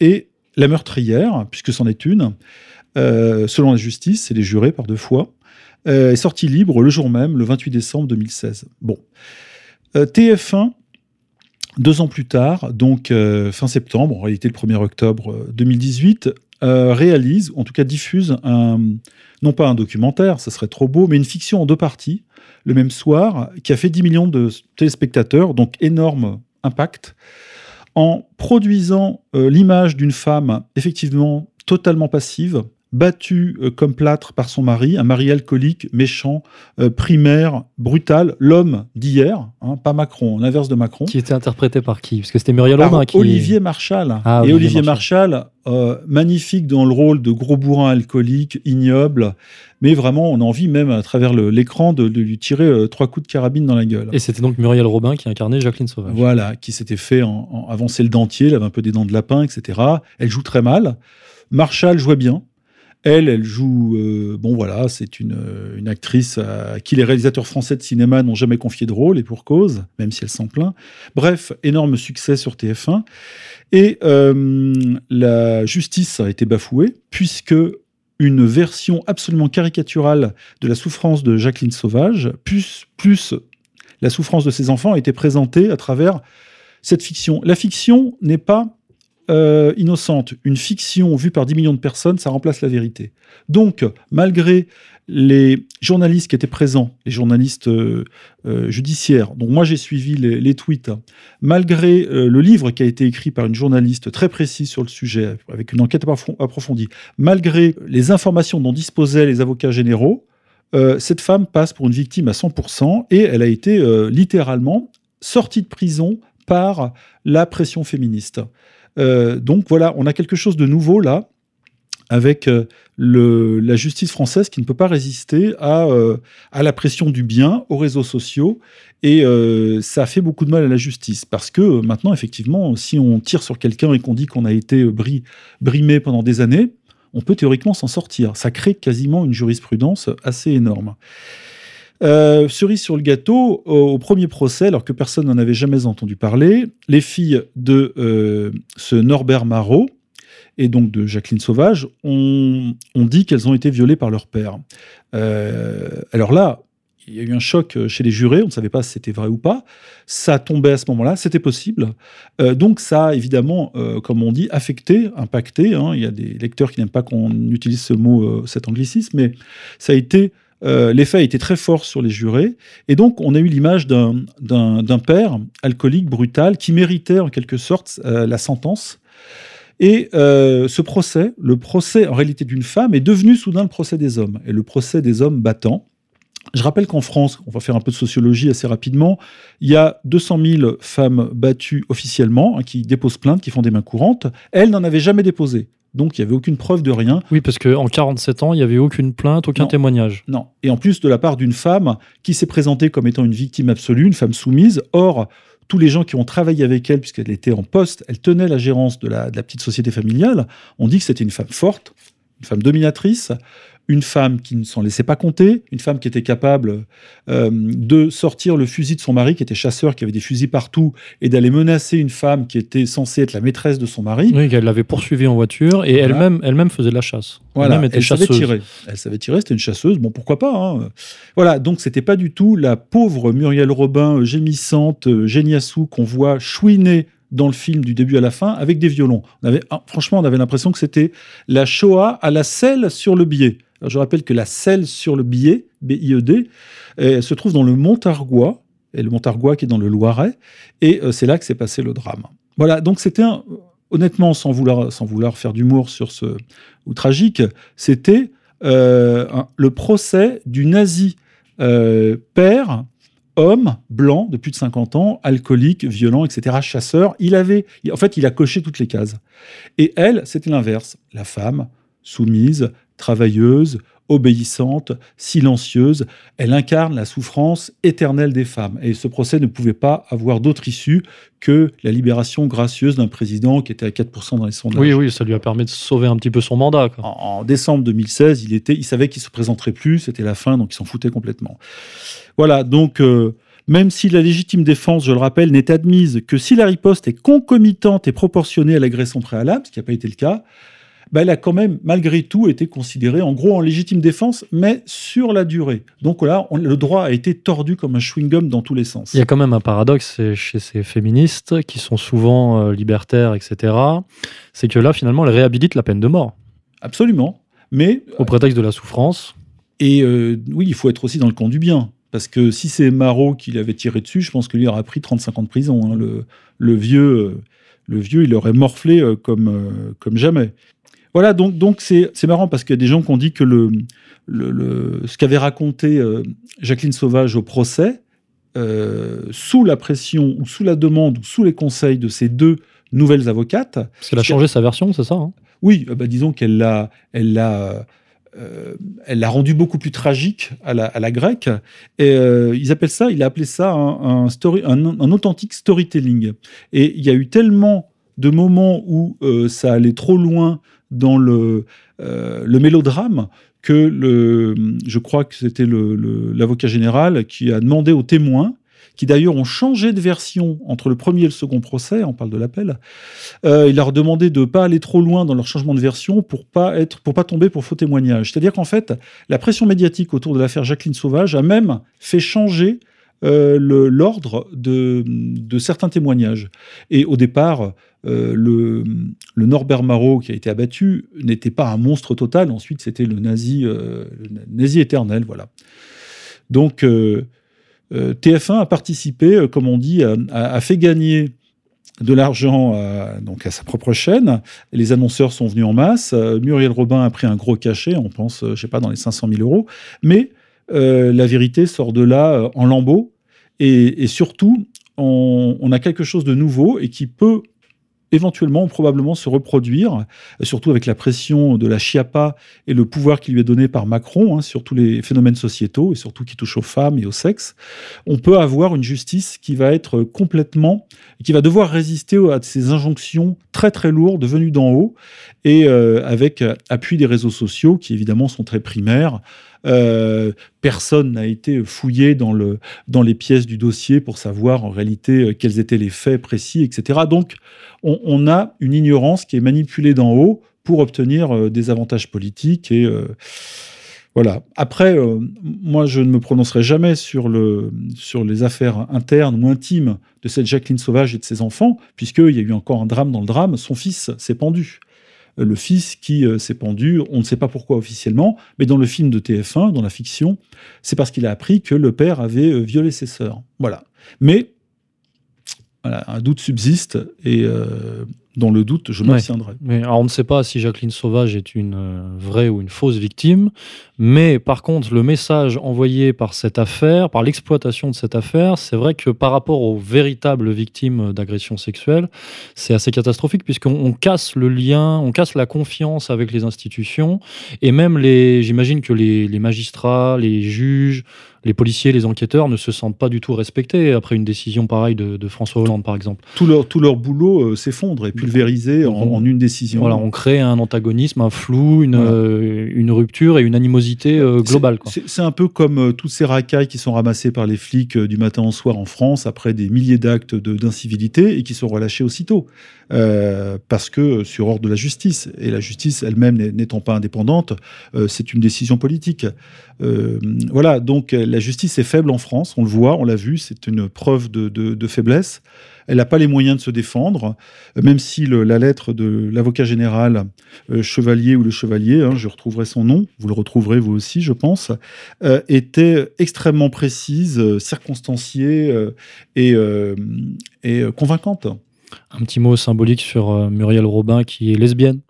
et la meurtrière, puisque c'en est une, euh, selon la justice et les jurés par deux fois, euh, est sorti libre le jour même, le 28 décembre 2016. Bon. Euh, TF1, deux ans plus tard, donc fin septembre, en réalité le 1er octobre 2018, réalise, en tout cas diffuse, un, non pas un documentaire, ça serait trop beau, mais une fiction en deux parties, le même soir, qui a fait 10 millions de téléspectateurs, donc énorme impact, en produisant l'image d'une femme effectivement totalement passive, battu euh, comme plâtre par son mari, un mari alcoolique, méchant, euh, primaire, brutal, l'homme d'hier, hein, pas Macron, l'inverse de Macron. Qui était interprété par qui? Parce que c'était Muriel Robin qui... Olivier Marchal. Ah, et Olivier Marchal, euh, magnifique dans le rôle de gros bourrin alcoolique, ignoble, mais vraiment, on a envie même à travers l'écran de, lui tirer trois coups de carabine dans la gueule. Et c'était donc Muriel Robin qui incarnait Jacqueline Sauvage. Voilà, qui s'était fait en, avancer le dentier, elle avait un peu des dents de lapin, etc. Elle joue très mal. Marshall jouait bien, elle, elle joue, euh, bon voilà, c'est une, euh, une, actrice à qui les réalisateurs français de cinéma n'ont jamais confié de rôle, et pour cause, même si elle s'en plaint. Bref, énorme succès sur TF1. Et euh, la justice a été bafouée, puisque une version absolument caricaturale de la souffrance de Jacqueline Sauvage, plus, plus la souffrance de ses enfants, a été présentée à travers cette fiction. La fiction n'est pas euh, innocente, une fiction vue par 10 millions de personnes, ça remplace la vérité. Donc, malgré les journalistes qui étaient présents, les journalistes euh, euh, judiciaires, donc moi j'ai suivi les, tweets, malgré le livre qui a été écrit par une journaliste très précise sur le sujet, avec une enquête approfondie, malgré les informations dont disposaient les avocats généraux, cette femme passe pour une victime à 100% et elle a été littéralement sortie de prison par la pression féministe. Euh, donc voilà, on a quelque chose de nouveau là, avec euh, la justice française qui ne peut pas résister à, euh, à la pression du bien, aux réseaux sociaux. Et ça fait beaucoup de mal à la justice. Parce que maintenant, effectivement, si on tire sur quelqu'un et qu'on dit qu'on a été brimé pendant des années, on peut théoriquement s'en sortir. Ça crée quasiment une jurisprudence assez énorme. Euh, cerise sur le gâteau, au, premier procès, alors que personne n'en avait jamais entendu parler, les filles de euh, ce Norbert Marot et donc de Jacqueline Sauvage ont, dit qu'elles ont été violées par leur père. Euh, alors là, il y a eu un choc chez les jurés, on ne savait pas si c'était vrai ou pas. Ça tombait à ce moment-là, c'était possible. donc ça a évidemment, comme on dit, affecté, impacté. Hein. Il y a des lecteurs qui n'aiment pas qu'on utilise ce mot, cet anglicisme, mais ça a été euh, l'effet a été très fort sur les jurés. Et donc, on a eu l'image d'un père alcoolique, brutal, qui méritait en quelque sorte euh, la sentence. Et euh, ce procès, le procès en réalité d'une femme, est devenu soudain le procès des hommes, et le procès des hommes battants. Je rappelle qu'en France, on va faire un peu de sociologie assez rapidement, il y a 200 000 femmes battues officiellement, hein, qui déposent plainte, qui font des mains courantes. Elles n'en avaient jamais déposé. Donc il n'y avait aucune preuve de rien. Oui, parce qu'en 47 ans, il n'y avait aucune plainte, aucun témoignage. Non. Et en plus de la part d'une femme qui s'est présentée comme étant une victime absolue, une femme soumise. Or, tous les gens qui ont travaillé avec elle, puisqu'elle était en poste, elle tenait la gérance de la, de la petite société familiale, on dit que c'était une femme forte, une femme dominatrice, une femme qui ne s'en laissait pas compter, une femme qui était capable euh, de sortir le fusil de son mari, qui était chasseur, qui avait des fusils partout, et d'aller menacer une femme qui était censée être la maîtresse de son mari. Oui, qu'elle l'avait poursuivie en voiture, et elle-même elle-même faisait de la chasse. Voilà, elle, savait tirer. Elle savait tirer, c'était une chasseuse, bon, pourquoi pas. Hein. Voilà, donc c'était pas du tout la pauvre Muriel Robin, gémissante, géniassou, qu'on voit chouiner dans le film du début à la fin avec des violons. Ah, franchement, on avait l'impression que c'était la Shoah à la selle sur le billet je rappelle que la selle sur le billet, BIED, se trouve dans le Montargois, et le Montargois qui est dans le Loiret, et euh, c'est là que s'est passé le drame. Voilà, donc c'était honnêtement, sans vouloir, sans vouloir faire d'humour sur ce, ou tragique, c'était euh, le procès du nazi euh, père, homme, blanc, de plus de 50 ans, alcoolique, violent, etc., chasseur. Il avait, en fait, il a coché toutes les cases. Et elle, c'était l'inverse. La femme, soumise, travailleuse, obéissante, silencieuse. Elle incarne la souffrance éternelle des femmes. Et ce procès ne pouvait pas avoir d'autre issue que la libération gracieuse d'un président qui était à 4% dans les sondages. Oui, oui, ça lui a permis de sauver un petit peu son mandat. En, décembre 2016, il, était, il savait qu'il se présenterait plus, c'était la fin, donc il s'en foutait complètement. Voilà, donc... Euh, même si la légitime défense, je le rappelle, n'est admise que si la riposte est concomitante et proportionnée à l'agression préalable, ce qui n'a pas été le cas, bah, elle a quand même, malgré tout, été considérée en gros en légitime défense, mais sur la durée. Donc là, le droit a été tordu comme un chewing-gum dans tous les sens. Il y a quand même un paradoxe chez ces féministes qui sont souvent euh, libertaires, etc. C'est que là, finalement, elles réhabilitent la peine de mort. Absolument. Mais, Au prétexte de la souffrance. Et euh, oui, il faut être aussi dans le camp du bien. Parce que si c'est Marot qui l'avait tiré dessus, je pense qu'il aurait pris 35 ans de prison. Hein. Le, le, vieux, euh, le vieux, il aurait morflé comme, comme jamais. Voilà, donc donc c'est marrant parce qu'il y a des gens qui ont dit que le, le, ce qu'avait raconté euh, Jacqueline Sauvage au procès, euh, sous la pression ou sous la demande ou sous les conseils de ces deux nouvelles avocates. Parce qu'elle a changé sa version, c'est ça hein? Oui, euh, bah, disons qu'elle l'a, elle l'a, elle l'a rendu beaucoup plus tragique à la, à la grecque. Et ils appellent ça, il a appelé ça un, un story, un, un, authentique storytelling. Et il y a eu tellement de moments où ça allait trop loin dans le, euh, le mélodrame que le, je crois que c'était l'avocat général qui a demandé aux témoins qui d'ailleurs ont changé de version entre le premier et le second procès, on parle de l'appel, euh, il leur demandé de ne pas aller trop loin dans leur changement de version pour pas être, pour pas tomber pour faux témoignage. C'est-à-dire qu'en fait, la pression médiatique autour de l'affaire Jacqueline Sauvage a même fait changer euh, l'ordre de certains témoignages. Et au départ, euh, le, Norbert Marot qui a été abattu n'était pas un monstre total. Ensuite, c'était le nazi, euh, nazi éternel, voilà. Donc, euh, euh, TF1 a participé, comme on dit, a, fait gagner de l'argent à, donc à sa propre chaîne. Les annonceurs sont venus en masse. Muriel Robin a pris un gros cachet, on pense, je sais pas, dans les 500 000 euros. Mais la vérité sort de là en lambeaux. Et, surtout, on a quelque chose de nouveau et qui peut éventuellement, probablement se reproduire, euh, surtout avec la pression de la Chiappa et le pouvoir qui lui est donné par Macron hein, sur tous les phénomènes sociétaux et surtout qui touchent aux femmes et au sexe. On peut avoir une justice qui va être complètement, qui va devoir résister à ces injonctions très très lourdes venues d'en haut et euh, avec appui des réseaux sociaux qui évidemment sont très primaires. Euh, personne n'a été fouillé dans, le, dans les pièces du dossier pour savoir en réalité euh, quels étaient les faits précis, etc. Donc, on, a une ignorance qui est manipulée d'en haut pour obtenir euh, des avantages politiques et voilà. Après, moi, je ne me prononcerai jamais sur, le, sur les affaires internes ou intimes de cette Jacqueline Sauvage et de ses enfants, puisqu'il y a eu encore un drame dans le drame. Son fils s'est pendu. Euh, Le fils qui euh, s'est pendu, on ne sait pas pourquoi officiellement, mais dans le film de TF1, dans la fiction, c'est parce qu'il a appris que le père avait euh, violé ses sœurs. Voilà. Mais voilà, un doute subsiste et euh, dans le doute, je Ouais. m'abstiendrai. Mais alors, on ne sait pas si Jacqueline Sauvage est une euh, vraie ou une fausse victime, mais par contre, le message envoyé par cette affaire, par l'exploitation de cette affaire, c'est vrai que par rapport aux véritables victimes d'agressions sexuelles, c'est assez catastrophique puisqu'on on casse le lien, on casse la confiance avec les institutions et même les, j'imagine que les, les magistrats, les juges, les policiers, les enquêteurs ne se sentent pas du tout respectés après une décision pareille de, de François Hollande, par exemple. Tout leur, tout leur boulot euh, s'effondre et pulvérisé en, en une décision. Voilà, on crée un antagonisme, un flou, une, Voilà. euh, une rupture et une animosité euh, globale. C'est un peu comme toutes ces racailles qui sont ramassées par les flics du matin au soir en France après des milliers d'actes d'incivilité et qui sont relâchés aussitôt. Parce que sur ordre de la justice, et la justice elle-même n'étant pas indépendante, c'est une décision politique. Euh, voilà, donc euh, la justice est faible en France, on le voit, on l'a vu, c'est une preuve de, faiblesse. Elle n'a pas les moyens de se défendre, euh, même si la lettre de l'avocat général Chevalier ou le Chevalier, hein, je retrouverai son nom, vous le retrouverez vous aussi, je pense, était extrêmement précise, circonstanciée et, convaincante. Un petit mot symbolique sur Muriel Robin qui est lesbienne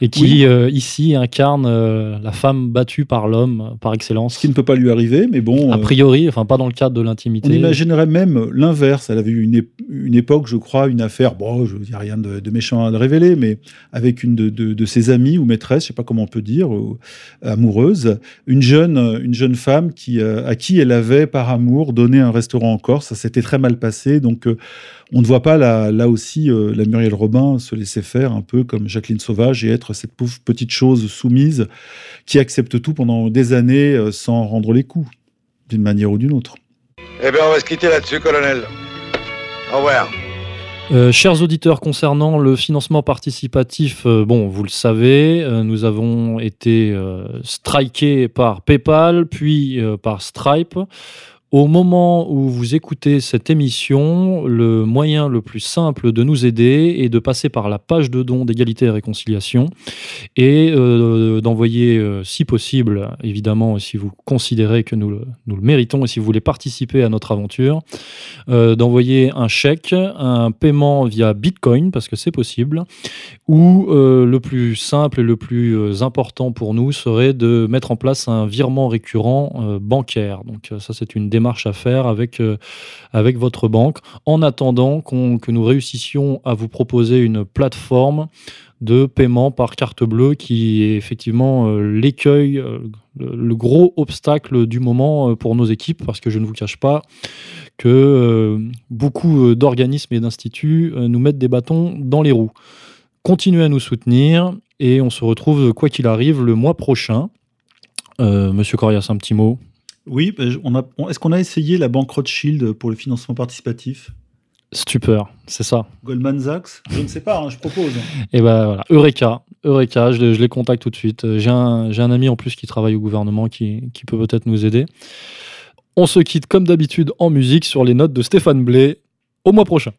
et qui Oui. euh, ici incarne euh, la femme battue par l'homme par excellence. Ce qui ne peut pas lui arriver, mais bon. A euh, priori, enfin pas dans le cadre de On l'intimité. imaginerait même l'inverse. Elle avait eu une, ép- une époque, je crois, une affaire, bon, je n'y a rien de, de méchant à le révéler, mais avec une de, de- de ses amies ou maîtresses, je sais pas comment on peut dire, ou, amoureuse, une jeune, une jeune femme qui, euh, à qui elle avait, par amour, donné un restaurant en Corse. Ça s'était très mal passé. Donc, on ne voit pas là, là aussi la Muriel Robin se laisser faire un peu comme Jacqueline Sauvage et être cette pauvre petite chose soumise qui accepte tout pendant des années euh, sans rendre les coups, d'une manière ou d'une autre. Eh bien, on va se quitter là-dessus, colonel. Au revoir. Euh, chers auditeurs, concernant le financement participatif, euh, bon, vous le savez, euh, nous avons été euh, strikés par PayPal, puis euh, par Stripe. Au moment où vous écoutez cette émission, le moyen le plus simple de nous aider est de passer par la page de dons d'égalité et réconciliation et euh, d'envoyer, euh, si possible, évidemment, si vous considérez que nous le, nous le méritons et si vous voulez participer à notre aventure, euh, d'envoyer un chèque, un paiement via Bitcoin, parce que c'est possible, ou le plus simple et le plus important pour nous serait de mettre en place un virement récurrent bancaire. Donc ça, c'est une démarche à faire avec, euh, avec votre banque, en attendant qu'on- que nous réussissions à vous proposer une plateforme de paiement par carte bleue qui est effectivement euh, l'écueil, euh, le, gros obstacle du moment pour nos équipes, parce que je ne vous cache pas que beaucoup d'organismes et d'instituts nous mettent des bâtons dans les roues. Continuez à nous soutenir et on se retrouve, quoi qu'il arrive, le mois prochain. Monsieur Corias, un petit mot? Oui, ben, on a, on- est-ce qu'on a essayé la banque Rothschild pour le financement participatif? Stupeur, c'est ça. Goldman Sachs? Je ne sais pas, hein, je propose. Et ben voilà, Eureka, Eureka, je, les- je les contacte tout de suite. Euh, J'ai un, j'ai un ami en plus qui travaille au gouvernement qui, qui peut peut-être nous aider. On se quitte comme d'habitude en musique sur les notes de Stéphane Blé. Au mois prochain.